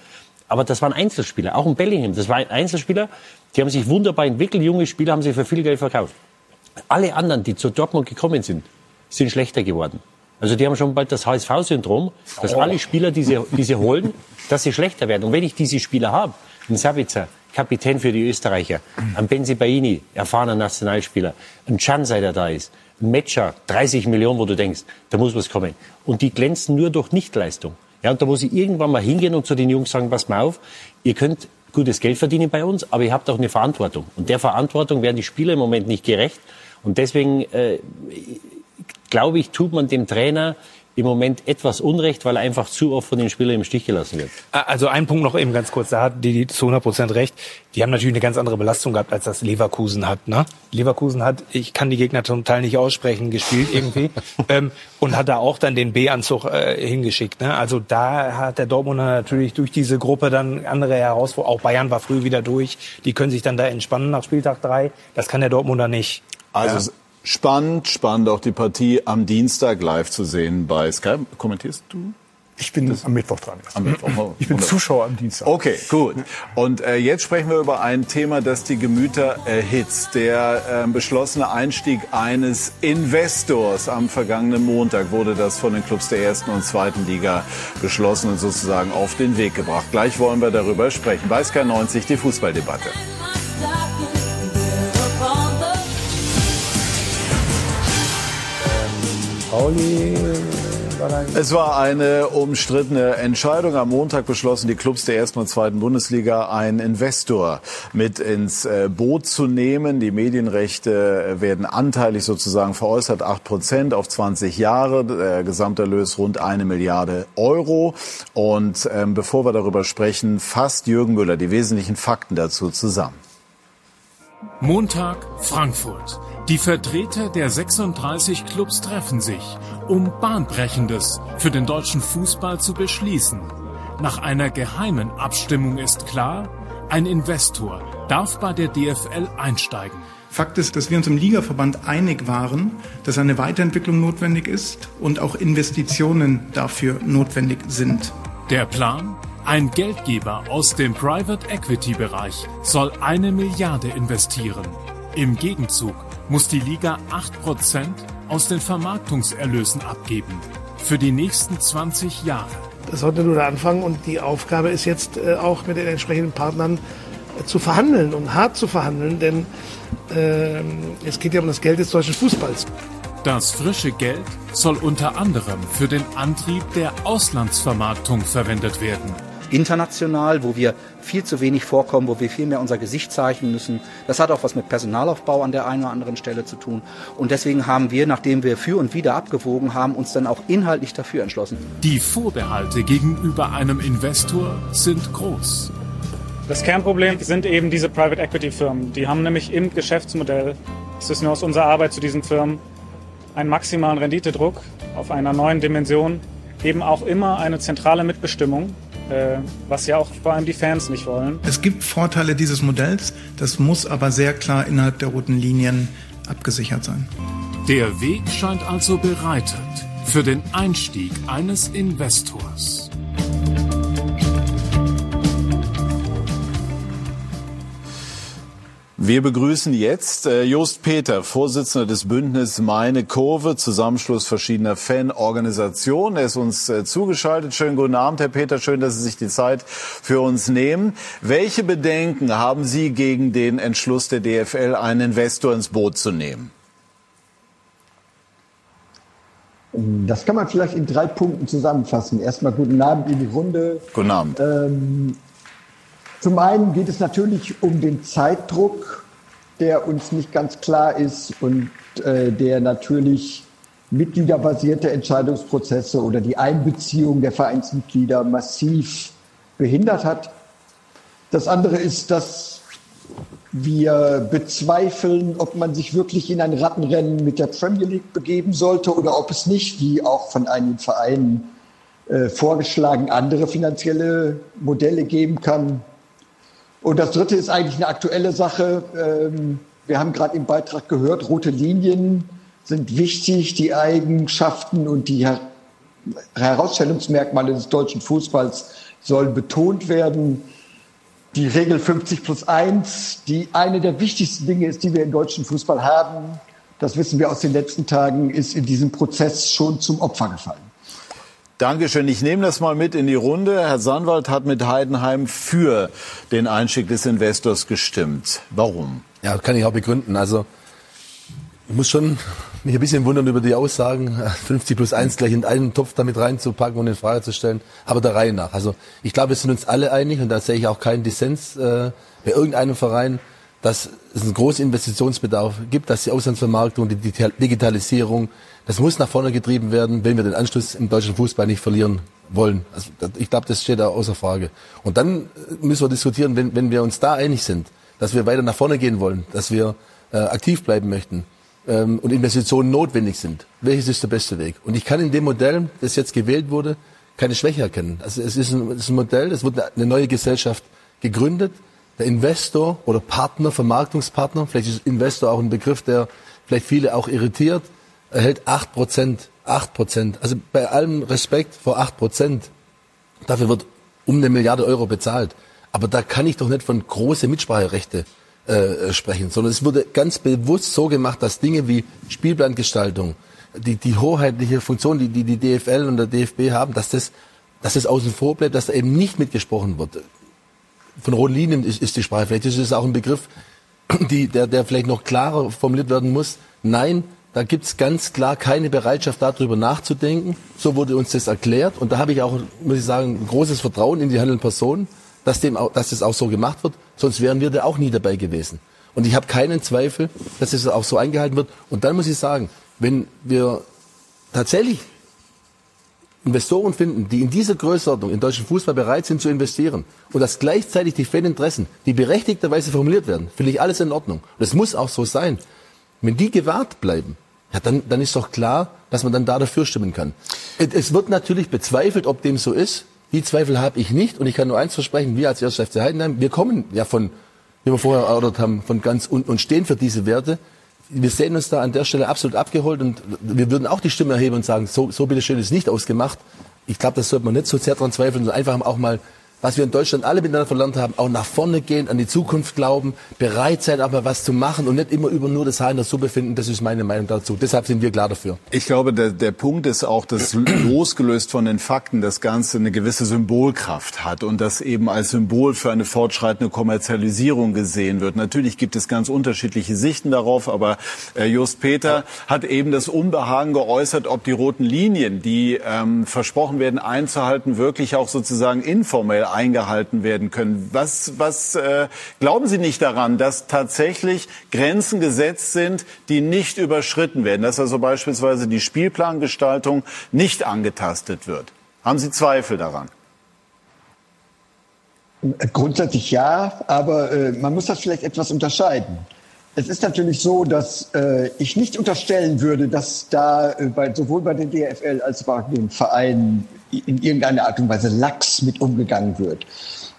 aber das waren Einzelspieler. Auch ein Bellingham, das war ein Einzelspieler. Die haben sich wunderbar entwickelt. Junge Spieler haben sie für viel Geld verkauft. Alle anderen, die zu Dortmund gekommen sind, sind schlechter geworden. Also die haben schon bald das HSV-Syndrom, dass alle Spieler, die sie, die sie holen, dass sie schlechter werden. Und wenn ich diese Spieler habe, ein Sabitzer, Kapitän für die Österreicher, ein Benzibaini, erfahrener Nationalspieler, ein Chansei, der da ist, ein Metscher, 30 Millionen, wo du denkst, da muss was kommen. Und die glänzen nur durch Nichtleistung. Ja, und da muss ich irgendwann mal hingehen und zu den Jungs sagen, pass mal auf, ihr könnt gutes Geld verdienen bei uns, aber ihr habt auch eine Verantwortung. Und der Verantwortung werden die Spieler im Moment nicht gerecht. Und deswegen äh, glaube ich, tut man dem Trainer im Moment etwas Unrecht, weil er einfach zu oft von den Spielern im Stich gelassen wird. Also ein Punkt noch eben ganz kurz, da hat die, zu 100 Prozent recht. Die haben natürlich eine ganz andere Belastung gehabt, als das Leverkusen hat. Ne? Leverkusen hat, ich kann die Gegner zum Teil nicht aussprechen, gespielt irgendwie ähm, und hat da auch dann den B-Anzug äh, hingeschickt. Ne? Also da hat der Dortmunder natürlich durch diese Gruppe dann andere Herausforderungen. Auch Bayern war früh wieder durch. Die können sich dann da entspannen nach Spieltag drei. Das kann der Dortmunder nicht. Also spannend, spannend auch die Partie am Dienstag live zu sehen bei Sky. Kommentierst du? Ich bin am Mittwoch dran. Am Mittwoch. Oh, Ich bin. Zuschauer am Dienstag. Okay, gut. Und äh, jetzt sprechen wir über ein Thema, das die Gemüter erhitzt. Der äh, beschlossene Einstieg eines Investors. Am vergangenen Montag wurde das von den Clubs der ersten und zweiten Liga beschlossen und sozusagen auf den Weg gebracht. Gleich wollen wir darüber sprechen. Bei Sky 90 die Fußballdebatte. Pauli Es war eine umstrittene Entscheidung. Am Montag beschlossen die Clubs der ersten und zweiten Bundesliga, einen Investor mit ins äh, Boot zu nehmen. Die Medienrechte werden anteilig sozusagen veräußert, 8 Prozent auf 20 Jahre. Der Gesamterlös rund eine Milliarde Euro. Und ähm, bevor wir darüber sprechen, fasst Jürgen Müller die wesentlichen Fakten dazu zusammen. Montag Frankfurt. Die Vertreter der 36 Clubs treffen sich, um Bahnbrechendes für den deutschen Fußball zu beschließen. Nach einer geheimen Abstimmung ist klar, ein Investor darf bei der DFL einsteigen. Fakt ist, dass wir uns im Ligaverband einig waren, dass eine Weiterentwicklung notwendig ist und auch Investitionen dafür notwendig sind. Der Plan? Ein Geldgeber aus dem Private Equity Bereich soll eine Milliarde investieren. Im Gegenzug muss die Liga 8% aus den Vermarktungserlösen abgeben. Für die nächsten 20 Jahre. Das sollte nur der Anfang und die Aufgabe ist jetzt äh, auch mit den entsprechenden Partnern äh, zu verhandeln und hart zu verhandeln, denn äh, es geht ja um das Geld des deutschen Fußballs. Das frische Geld soll unter anderem für den Antrieb der Auslandsvermarktung verwendet werden. International, wo wir viel zu wenig vorkommen, wo wir viel mehr unser Gesicht zeichnen müssen. Das hat auch was mit Personalaufbau an der einen oder anderen Stelle zu tun. Und deswegen haben wir, nachdem wir für und wieder abgewogen haben, uns dann auch inhaltlich dafür entschlossen. Die Vorbehalte gegenüber einem Investor sind groß. Das Kernproblem sind eben diese Private Equity Firmen. Die haben nämlich im Geschäftsmodell, das ist nur aus unserer Arbeit zu diesen Firmen, einen maximalen Renditedruck auf einer neuen Dimension, eben auch immer eine zentrale Mitbestimmung, was ja auch vor allem die Fans nicht wollen. Es gibt Vorteile dieses Modells, das muss aber sehr klar innerhalb der roten Linien abgesichert sein. Der Weg scheint also bereitet für den Einstieg eines Investors. Wir begrüßen jetzt äh, Just Peter, Vorsitzender des Bündnis Meine Kurve, Zusammenschluss verschiedener Fanorganisationen. Er ist uns äh, zugeschaltet. Schönen guten Abend, Herr Peter. Schön, dass Sie sich die Zeit für uns nehmen. Welche Bedenken haben Sie gegen den Entschluss der DFL, einen Investor ins Boot zu nehmen? Das kann man vielleicht in drei Punkten zusammenfassen. Erstmal guten Abend in die Runde. Guten Abend. Ähm, zum einen geht es natürlich um den Zeitdruck, der uns nicht ganz klar ist und äh, der natürlich mitgliederbasierte Entscheidungsprozesse oder die Einbeziehung der Vereinsmitglieder massiv behindert hat. Das andere ist, dass wir bezweifeln, ob man sich wirklich in ein Rattenrennen mit der Premier League begeben sollte oder ob es nicht, wie auch von einigen Vereinen äh, vorgeschlagen, andere finanzielle Modelle geben kann. Und das Dritte ist eigentlich eine aktuelle Sache. Ähm, wir haben gerade im Beitrag gehört, rote Linien sind wichtig, die Eigenschaften und die Herausstellungsmerkmale des deutschen Fußballs sollen betont werden. Die Regel 50 plus 1, die eine der wichtigsten Dinge ist, die wir im deutschen Fußball haben, das wissen wir aus den letzten Tagen, ist in diesem Prozess schon zum Opfer gefallen. Dankeschön. Ich nehme das mal mit in die Runde. Herr Sandwald hat mit Heidenheim für den Einstieg des Investors gestimmt. Warum? Ja, kann ich auch begründen. Also ich muss schon mich ein bisschen wundern über die Aussagen, 50 plus 1 gleich in einen Topf damit reinzupacken und in Frage zu stellen, aber der Reihe nach. Also ich glaube, wir sind uns alle einig und da sehe ich auch keinen Dissens äh, bei irgendeinem Verein, dass es einen großen Investitionsbedarf gibt, dass die Auslandsvermarktung, die Digitalisierung, das muss nach vorne getrieben werden, wenn wir den Anschluss im deutschen Fußball nicht verlieren wollen. Also ich glaube, das steht da außer Frage. Und dann müssen wir diskutieren, wenn, wenn wir uns da einig sind, dass wir weiter nach vorne gehen wollen, dass wir äh, aktiv bleiben möchten ähm, und Investitionen notwendig sind. Welches ist der beste Weg? Und ich kann in dem Modell, das jetzt gewählt wurde, keine Schwäche erkennen. Also es ist ein, es ist ein Modell, es wird eine neue Gesellschaft gegründet. Der Investor oder Partner, Vermarktungspartner, vielleicht ist Investor auch ein Begriff, der vielleicht viele auch irritiert, erhält acht Prozent. Acht Prozent. Also bei allem Respekt vor acht Prozent. Dafür wird um eine Milliarde Euro bezahlt. Aber da kann ich doch nicht von große Mitspracherechte äh, sprechen, sondern es wurde ganz bewusst so gemacht, dass Dinge wie Spielplangestaltung, die, die hoheitliche Funktion, die, die die DFL und der DFB haben, dass das, dass das außen vor bleibt, dass da eben nicht mitgesprochen wird. Von roten Linien ist, ist die Sprache. Vielleicht ist es auch ein Begriff, die, der, der vielleicht noch klarer formuliert werden muss. Nein, da gibt es ganz klar keine Bereitschaft, darüber nachzudenken. So wurde uns das erklärt. Und da habe ich auch, muss ich sagen, ein großes Vertrauen in die handelnden Personen, dass, dem auch, dass das auch so gemacht wird. Sonst wären wir da auch nie dabei gewesen. Und ich habe keinen Zweifel, dass es auch so eingehalten wird. Und dann muss ich sagen, wenn wir tatsächlich Investoren finden, die in dieser Größenordnung in deutschen Fußball bereit sind zu investieren und dass gleichzeitig die Faninteressen, die berechtigterweise formuliert werden, finde ich alles in Ordnung. Und es muss auch so sein. Wenn die gewahrt bleiben, ja, dann, dann ist doch klar, dass man dann da dafür stimmen kann. Es wird natürlich bezweifelt, ob dem so ist. Die Zweifel habe ich nicht. Und ich kann nur eins versprechen, wir als erster FC Heidenheim, wir kommen ja von, wie wir vorher erörtert haben, von ganz unten und stehen für diese Werte. Wir sehen uns da an der Stelle absolut abgeholt und wir würden auch die Stimme erheben und sagen, so, so bitteschön ist nicht ausgemacht. Ich glaube, das sollte man nicht so sehr daran zweifeln, sondern einfach auch mal was wir in Deutschland alle miteinander verlernt haben, auch nach vorne gehen, an die Zukunft glauben, bereit sein, mal was zu machen und nicht immer über nur das Haar in der Suppe finden. Das ist meine Meinung dazu. Deshalb sind wir klar dafür. Ich glaube, der, der Punkt ist auch, dass losgelöst von den Fakten das Ganze eine gewisse Symbolkraft hat und das eben als Symbol für eine fortschreitende Kommerzialisierung gesehen wird. Natürlich gibt es ganz unterschiedliche Sichten darauf, aber äh, Just Peter hat eben das Unbehagen geäußert, ob die roten Linien, die ähm, versprochen werden einzuhalten, wirklich auch sozusagen informell eingehalten werden können. Was, was äh, glauben Sie nicht daran, dass tatsächlich Grenzen gesetzt sind, die nicht überschritten werden, dass also beispielsweise die Spielplangestaltung nicht angetastet wird? Haben Sie Zweifel daran? Grundsätzlich ja, aber äh, man muss das vielleicht etwas unterscheiden. Es ist natürlich so, dass äh, ich nicht unterstellen würde, dass da äh, bei, sowohl bei den DFL als auch bei den Vereinen in irgendeiner Art und Weise lax mit umgegangen wird.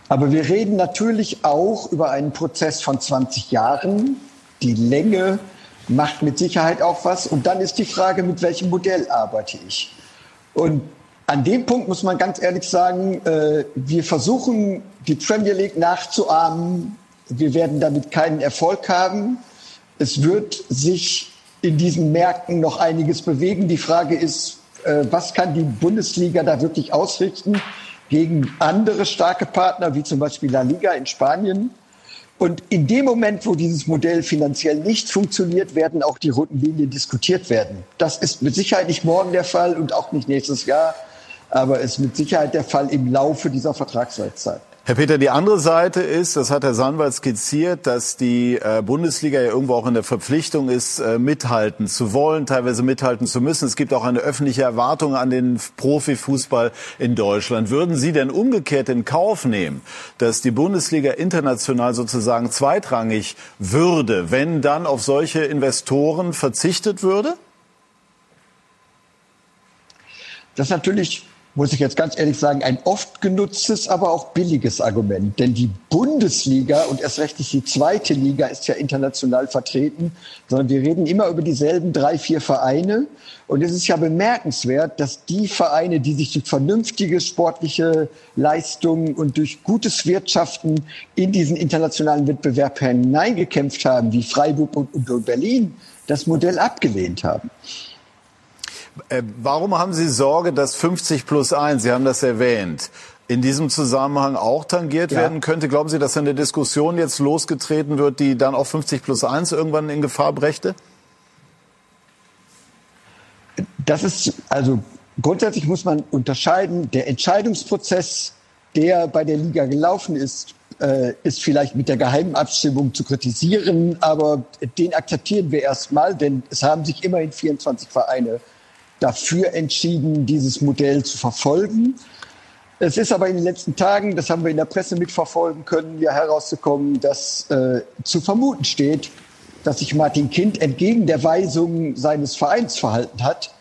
Aber wir reden natürlich auch über einen Prozess von 20 Jahren. Die Länge macht mit Sicherheit auch was. Und dann ist die Frage, mit welchem Modell arbeite ich? Und an dem Punkt muss man ganz ehrlich sagen, äh, wir versuchen, die Premier League nachzuahmen wir werden damit keinen Erfolg haben. Es wird sich in diesen Märkten noch einiges bewegen. Die Frage ist, äh, was kann die Bundesliga da wirklich ausrichten gegen andere starke Partner, wie zum Beispiel La Liga in Spanien? Und in dem Moment, wo dieses Modell finanziell nicht funktioniert, werden auch die roten Linien diskutiert werden. Das ist mit Sicherheit nicht morgen der Fall und auch nicht nächstes Jahr, aber es ist mit Sicherheit der Fall im Laufe dieser Vertragszeit. Herr Peter, die andere Seite ist, das hat Herr Sandwald skizziert, dass die äh, Bundesliga ja irgendwo auch in der Verpflichtung ist, äh, mithalten zu wollen, teilweise mithalten zu müssen. Es gibt auch eine öffentliche Erwartung an den Profifußball in Deutschland. Würden Sie denn umgekehrt in Kauf nehmen, dass die Bundesliga international sozusagen zweitrangig würde, wenn dann auf solche Investoren verzichtet würde? Das ist natürlich muss ich jetzt ganz ehrlich sagen, ein oft genutztes, aber auch billiges Argument. Denn die Bundesliga und erst recht nicht die zweite Liga ist ja international vertreten, sondern wir reden immer über dieselben drei, vier Vereine. Und es ist ja bemerkenswert, dass die Vereine, die sich durch vernünftige sportliche Leistungen und durch gutes Wirtschaften in diesen internationalen Wettbewerb hineingekämpft haben, wie Freiburg und Berlin, das Modell abgelehnt haben. Äh, warum haben Sie Sorge, dass 50 plus 1, Sie haben das erwähnt, in diesem Zusammenhang auch tangiert ja. werden könnte? Glauben Sie, dass eine Diskussion jetzt losgetreten wird, die dann auch 50 plus 1 irgendwann in Gefahr brächte? Das ist, also grundsätzlich muss man unterscheiden, der Entscheidungsprozess, der bei der Liga gelaufen ist, äh, ist vielleicht mit der geheimen Abstimmung zu kritisieren, aber den akzeptieren wir erstmal, denn es haben sich immerhin 24 Vereine dafür entschieden, dieses Modell zu verfolgen. Es ist aber in den letzten Tagen, das haben wir in der Presse mitverfolgen können, ja herausgekommen, dass äh, zu vermuten steht, dass sich Martin Kind entgegen der Weisung seines Vereins verhalten hat.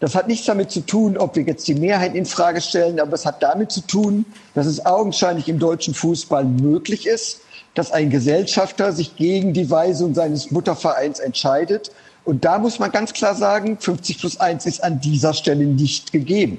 Das hat nichts damit zu tun, ob wir jetzt die Mehrheit in Frage stellen, aber es hat damit zu tun, dass es augenscheinlich im deutschen Fußball möglich ist, dass ein Gesellschafter sich gegen die Weisung seines Muttervereins entscheidet und da muss man ganz klar sagen, 50 plus 1 ist an dieser Stelle nicht gegeben.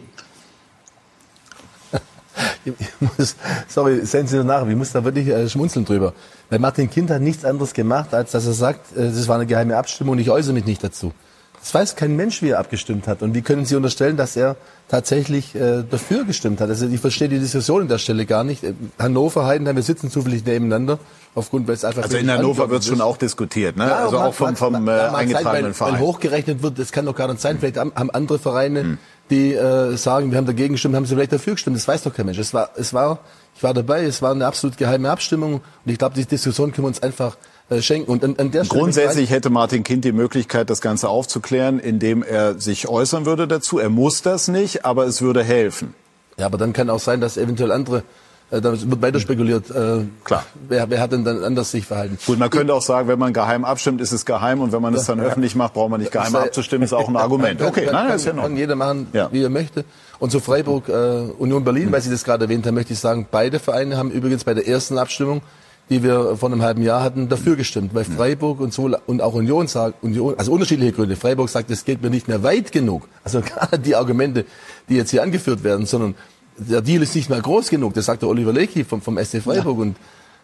Muss, sorry, sehen Sie nach, ich muss da wirklich äh, schmunzeln drüber. Weil Martin Kind hat nichts anderes gemacht, als dass er sagt, äh, war eine geheime Abstimmung und ich äußere mich nicht dazu. Das weiß kein Mensch, wie er abgestimmt hat. Und wie können Sie unterstellen, dass er tatsächlich äh, dafür gestimmt hat? Also ich verstehe die Diskussion an der Stelle gar nicht. Äh, Hannover, Heidenheim, wir sitzen zufällig nebeneinander. Aufgrund, weil es einfach also in Hannover wird schon auch diskutiert, ne? Ja, also auch vom, vom äh, eingetragenen sein, Verein. Weil hochgerechnet wird, das kann doch gar nicht sein. Vielleicht haben andere Vereine, hm. die äh, sagen, wir haben dagegen gestimmt, haben sie vielleicht dafür gestimmt. Das weiß doch kein Mensch. Es war, es war, ich war dabei, es war eine absolut geheime Abstimmung. Und ich glaube, die Diskussion können wir uns einfach schenken. Und an, an der Grundsätzlich hätte Martin Kind die Möglichkeit, das Ganze aufzuklären, indem er sich äußern würde dazu. Er muss das nicht, aber es würde helfen. Ja, aber dann kann auch sein, dass eventuell andere äh, da wird weiter spekuliert. Äh, Klar. Wer, wer hat denn dann anders sich verhalten? Gut, man könnte auch sagen, wenn man geheim abstimmt, ist es geheim und wenn man es dann ja. öffentlich macht, braucht man nicht geheim abzustimmen, ist auch ein Argument. Okay, nein, das ist ja noch. Kann jeder machen, ja. wie er möchte. Und zu Freiburg, äh, Union Berlin, mhm. weil Sie das gerade erwähnt haben, möchte ich sagen, beide Vereine haben übrigens bei der ersten Abstimmung die wir vor einem halben Jahr hatten, dafür gestimmt, weil Freiburg und so und auch Union sagt, Union, also unterschiedliche Gründe. Freiburg sagt, es geht mir nicht mehr weit genug. Also gerade die Argumente, die jetzt hier angeführt werden, sondern der Deal ist nicht mehr groß genug. Das sagt der Oliver Lecky vom, vom SC Freiburg ja. und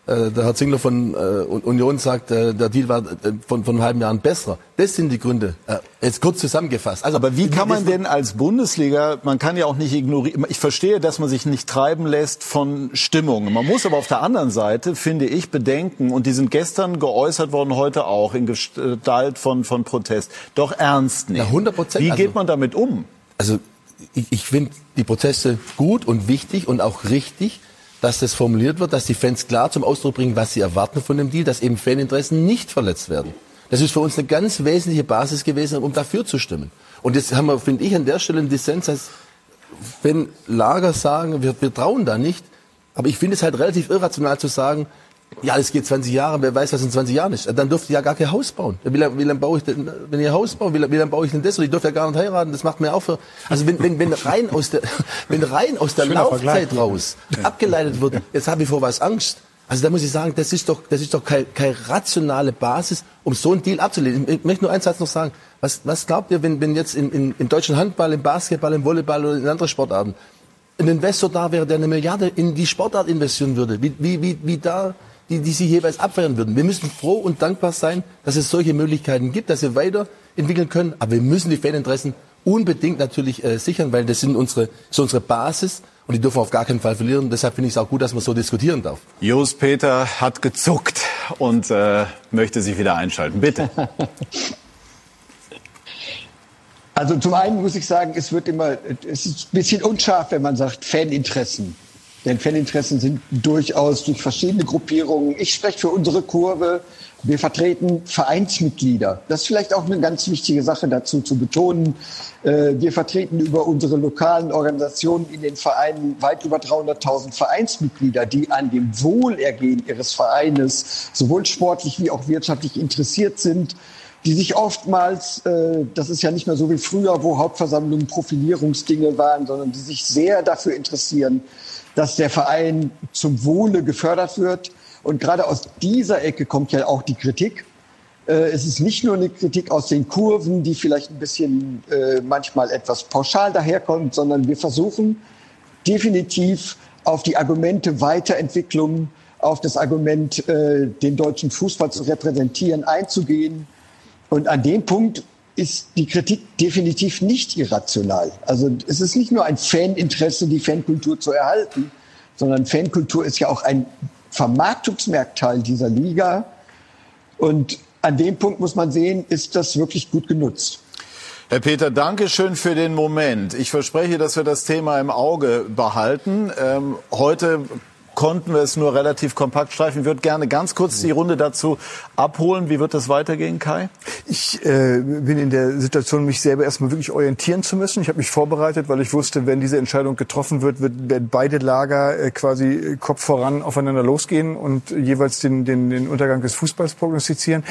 äh, der Herr Zingler von äh, Union sagt, äh, der Deal war äh, von, von einem halben Jahr besser. Das sind die Gründe. Äh, jetzt kurz zusammengefasst. Also, Aber wie kann man denn als Bundesliga, man kann ja auch nicht ignorieren, ich verstehe, dass man sich nicht treiben lässt von Stimmungen. Man muss aber auf der anderen Seite, finde ich, bedenken, und die sind gestern geäußert worden, heute auch, in Gestalt von, von Protest, doch ernst nehmen. Ja, 100 Prozent. Wie geht also, man damit um? Also ich, ich finde die Proteste gut und wichtig und auch richtig dass das formuliert wird, dass die Fans klar zum Ausdruck bringen, was sie erwarten von dem Deal, dass eben Faninteressen nicht verletzt werden. Das ist für uns eine ganz wesentliche Basis gewesen, um dafür zu stimmen. Und jetzt haben wir, finde ich, an der Stelle einen Dissens, als wenn Lager sagen, wir, wir trauen da nicht. Aber ich finde es halt relativ irrational zu sagen, ja, es geht 20 Jahre, wer weiß, was in 20 Jahren ist. Dann dürfte ich ja gar kein Haus bauen. Wie lange, wie lange baue ich denn, wenn ein Haus baue, wie lange, wie lange baue ich denn das? Und ich dürfte ja gar nicht heiraten, das macht mir auch für, also wenn, wenn, wenn rein aus der, wenn rein aus der Schöner Laufzeit raus abgeleitet wird, jetzt habe ich vor was Angst. Also da muss ich sagen, das ist doch, das ist doch keine, keine rationale Basis, um so einen Deal abzulehnen. Ich möchte nur einen Satz noch sagen. Was, was glaubt ihr, wenn, wenn jetzt in, in, im deutschen Handball, im Basketball, im Volleyball oder in anderen Sportarten ein Investor da wäre, der eine Milliarde in die Sportart investieren würde? Wie, wie, wie, wie da die, die sie jeweils abwehren würden. Wir müssen froh und dankbar sein, dass es solche Möglichkeiten gibt, dass wir weiterentwickeln können. Aber wir müssen die Faninteressen unbedingt natürlich äh, sichern, weil das sind unsere, so unsere Basis und die dürfen auf gar keinen Fall verlieren. Deshalb finde ich es auch gut, dass man so diskutieren darf. Jos Peter hat gezuckt und äh, möchte sich wieder einschalten. Bitte. Also zum einen muss ich sagen, es wird immer, es ist ein bisschen unscharf, wenn man sagt Faninteressen. Denn Faninteressen sind durchaus durch verschiedene Gruppierungen. Ich spreche für unsere Kurve. Wir vertreten Vereinsmitglieder. Das ist vielleicht auch eine ganz wichtige Sache dazu zu betonen. Äh, wir vertreten über unsere lokalen Organisationen in den Vereinen weit über 300.000 Vereinsmitglieder, die an dem Wohlergehen ihres Vereines sowohl sportlich wie auch wirtschaftlich interessiert sind die sich oftmals, äh, das ist ja nicht mehr so wie früher, wo Hauptversammlungen Profilierungsdinge waren, sondern die sich sehr dafür interessieren, dass der Verein zum Wohle gefördert wird. Und gerade aus dieser Ecke kommt ja auch die Kritik. Äh, es ist nicht nur eine Kritik aus den Kurven, die vielleicht ein bisschen äh, manchmal etwas pauschal daherkommt, sondern wir versuchen definitiv auf die Argumente Weiterentwicklung, auf das Argument, äh, den deutschen Fußball zu repräsentieren, einzugehen und an dem Punkt ist die Kritik definitiv nicht irrational. Also es ist nicht nur ein Faninteresse, die Fankultur zu erhalten, sondern Fankultur ist ja auch ein Vermarktungsmerkteil dieser Liga. Und an dem Punkt muss man sehen, ist das wirklich gut genutzt. Herr Peter, danke schön für den Moment. Ich verspreche, dass wir das Thema im Auge behalten. Ähm, heute konnten wir es nur relativ kompakt streifen. Ich würde gerne ganz kurz die Runde dazu abholen. Wie wird das weitergehen, Kai? Ich äh, bin in der Situation, mich selber erstmal wirklich orientieren zu müssen. Ich habe mich vorbereitet, weil ich wusste, wenn diese Entscheidung getroffen wird, wird werden beide Lager äh, quasi Kopf voran aufeinander losgehen und jeweils den, den, den Untergang des Fußballs prognostizieren.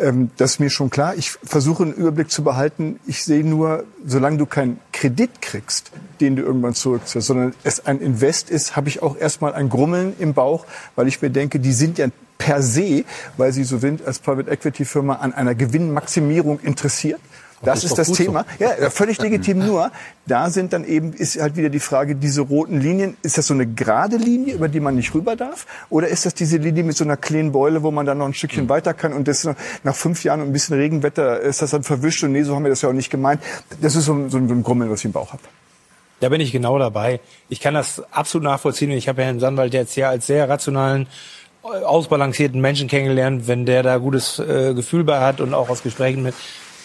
Ähm, das ist mir schon klar. Ich versuche einen Überblick zu behalten. Ich sehe nur, solange du keinen Kredit kriegst, den du irgendwann zurückziehst, sondern es ein Invest ist, habe ich auch erstmal ein Grummeln im Bauch, weil ich mir denke, die sind ja per se, weil sie so sind, als Private Equity Firma an einer Gewinnmaximierung interessiert. Das, das ist, ist das Thema. So. Ja, völlig legitim. Nur, da sind dann eben, ist halt wieder die Frage, diese roten Linien, ist das so eine gerade Linie, über die man nicht rüber darf? Oder ist das diese Linie mit so einer kleinen Beule, wo man dann noch ein Stückchen mhm. weiter kann und das nach fünf Jahren und ein bisschen Regenwetter ist das dann verwischt und nee, so haben wir das ja auch nicht gemeint. Das ist so, so ein Grummel, was ich im Bauch habe. Da bin ich genau dabei. Ich kann das absolut nachvollziehen. Ich habe Herrn Sandwald jetzt ja als sehr rationalen, äh, ausbalancierten Menschen kennengelernt. Wenn der da gutes äh, Gefühl bei hat und auch aus Gesprächen mit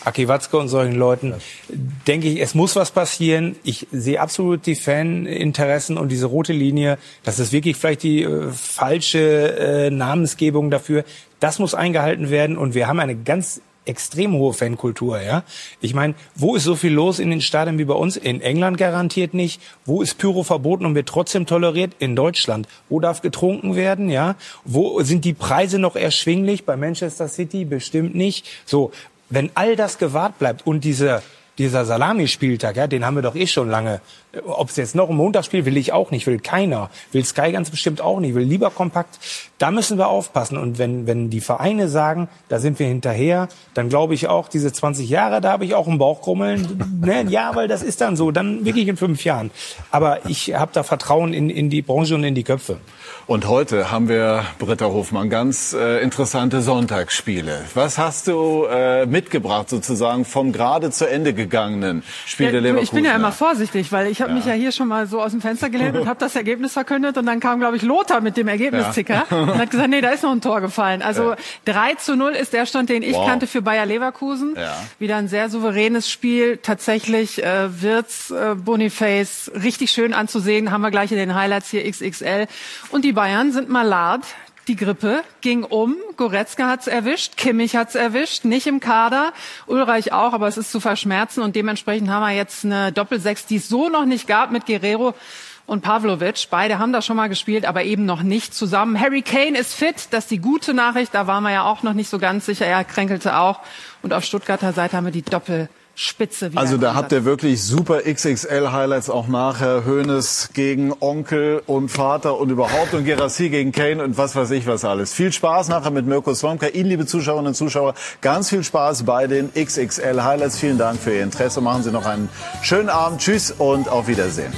Aki Watzke und solchen Leuten, denke ich, es muss was passieren. Ich sehe absolut die Faninteressen und diese rote Linie. Das ist wirklich vielleicht die äh, falsche äh, Namensgebung dafür. Das muss eingehalten werden und wir haben eine ganz extrem hohe Fankultur, ja. Ich meine, wo ist so viel los in den Stadien wie bei uns? In England garantiert nicht. Wo ist Pyro verboten und wird trotzdem toleriert? In Deutschland. Wo darf getrunken werden, ja? Wo sind die Preise noch erschwinglich? Bei Manchester City bestimmt nicht. So, wenn all das gewahrt bleibt und diese dieser Salamispieltag, ja, den haben wir doch eh schon lange. Ob es jetzt noch ein Montagsspiel will ich auch nicht, will keiner, will Sky ganz bestimmt auch nicht, will lieber kompakt. Da müssen wir aufpassen. Und wenn wenn die Vereine sagen, da sind wir hinterher, dann glaube ich auch, diese 20 Jahre, da habe ich auch einen Bauchkrummeln. ne? Ja, weil das ist dann so, dann wirklich in fünf Jahren. Aber ich habe da Vertrauen in in die Branche und in die Köpfe. Und heute haben wir, Britta Hofmann, ganz äh, interessante Sonntagsspiele. Was hast du äh, mitgebracht sozusagen vom gerade zu Ende gegangenen Spiel ja, der Leverkusen? Ich bin ja immer vorsichtig, weil ich habe ja. mich ja hier schon mal so aus dem Fenster gelehnt und habe das Ergebnis verkündet und dann kam, glaube ich, Lothar mit dem Ergebnisticker ja. und hat gesagt, nee, da ist noch ein Tor gefallen. Also ja. 3 zu 0 ist der Stand, den ich wow. kannte für Bayer Leverkusen. Ja. Wieder ein sehr souveränes Spiel. Tatsächlich äh, Wirtz, äh, Boniface, richtig schön anzusehen. Haben wir gleich in den Highlights hier XXL. Und die Bayern sind malad. Die Grippe ging um. Goretzka hat's erwischt, Kimmich hat's erwischt, nicht im Kader, Ulreich auch, aber es ist zu verschmerzen und dementsprechend haben wir jetzt eine Doppelsechs, die es so noch nicht gab mit Guerrero und Pavlovic. Beide haben da schon mal gespielt, aber eben noch nicht zusammen. Harry Kane ist fit, das ist die gute Nachricht. Da waren wir ja auch noch nicht so ganz sicher. Er kränkelte auch. Und auf Stuttgarter Seite haben wir die Doppel Spitze. Also da habt ihr wirklich super XXL-Highlights auch nachher. Hönes gegen Onkel und Vater und überhaupt und Gerassi gegen Kane und was weiß ich was alles. Viel Spaß nachher mit Mirko Slomka. Ihnen, liebe Zuschauerinnen und Zuschauer, ganz viel Spaß bei den XXL-Highlights. Vielen Dank für Ihr Interesse. Machen Sie noch einen schönen Abend. Tschüss und auf Wiedersehen.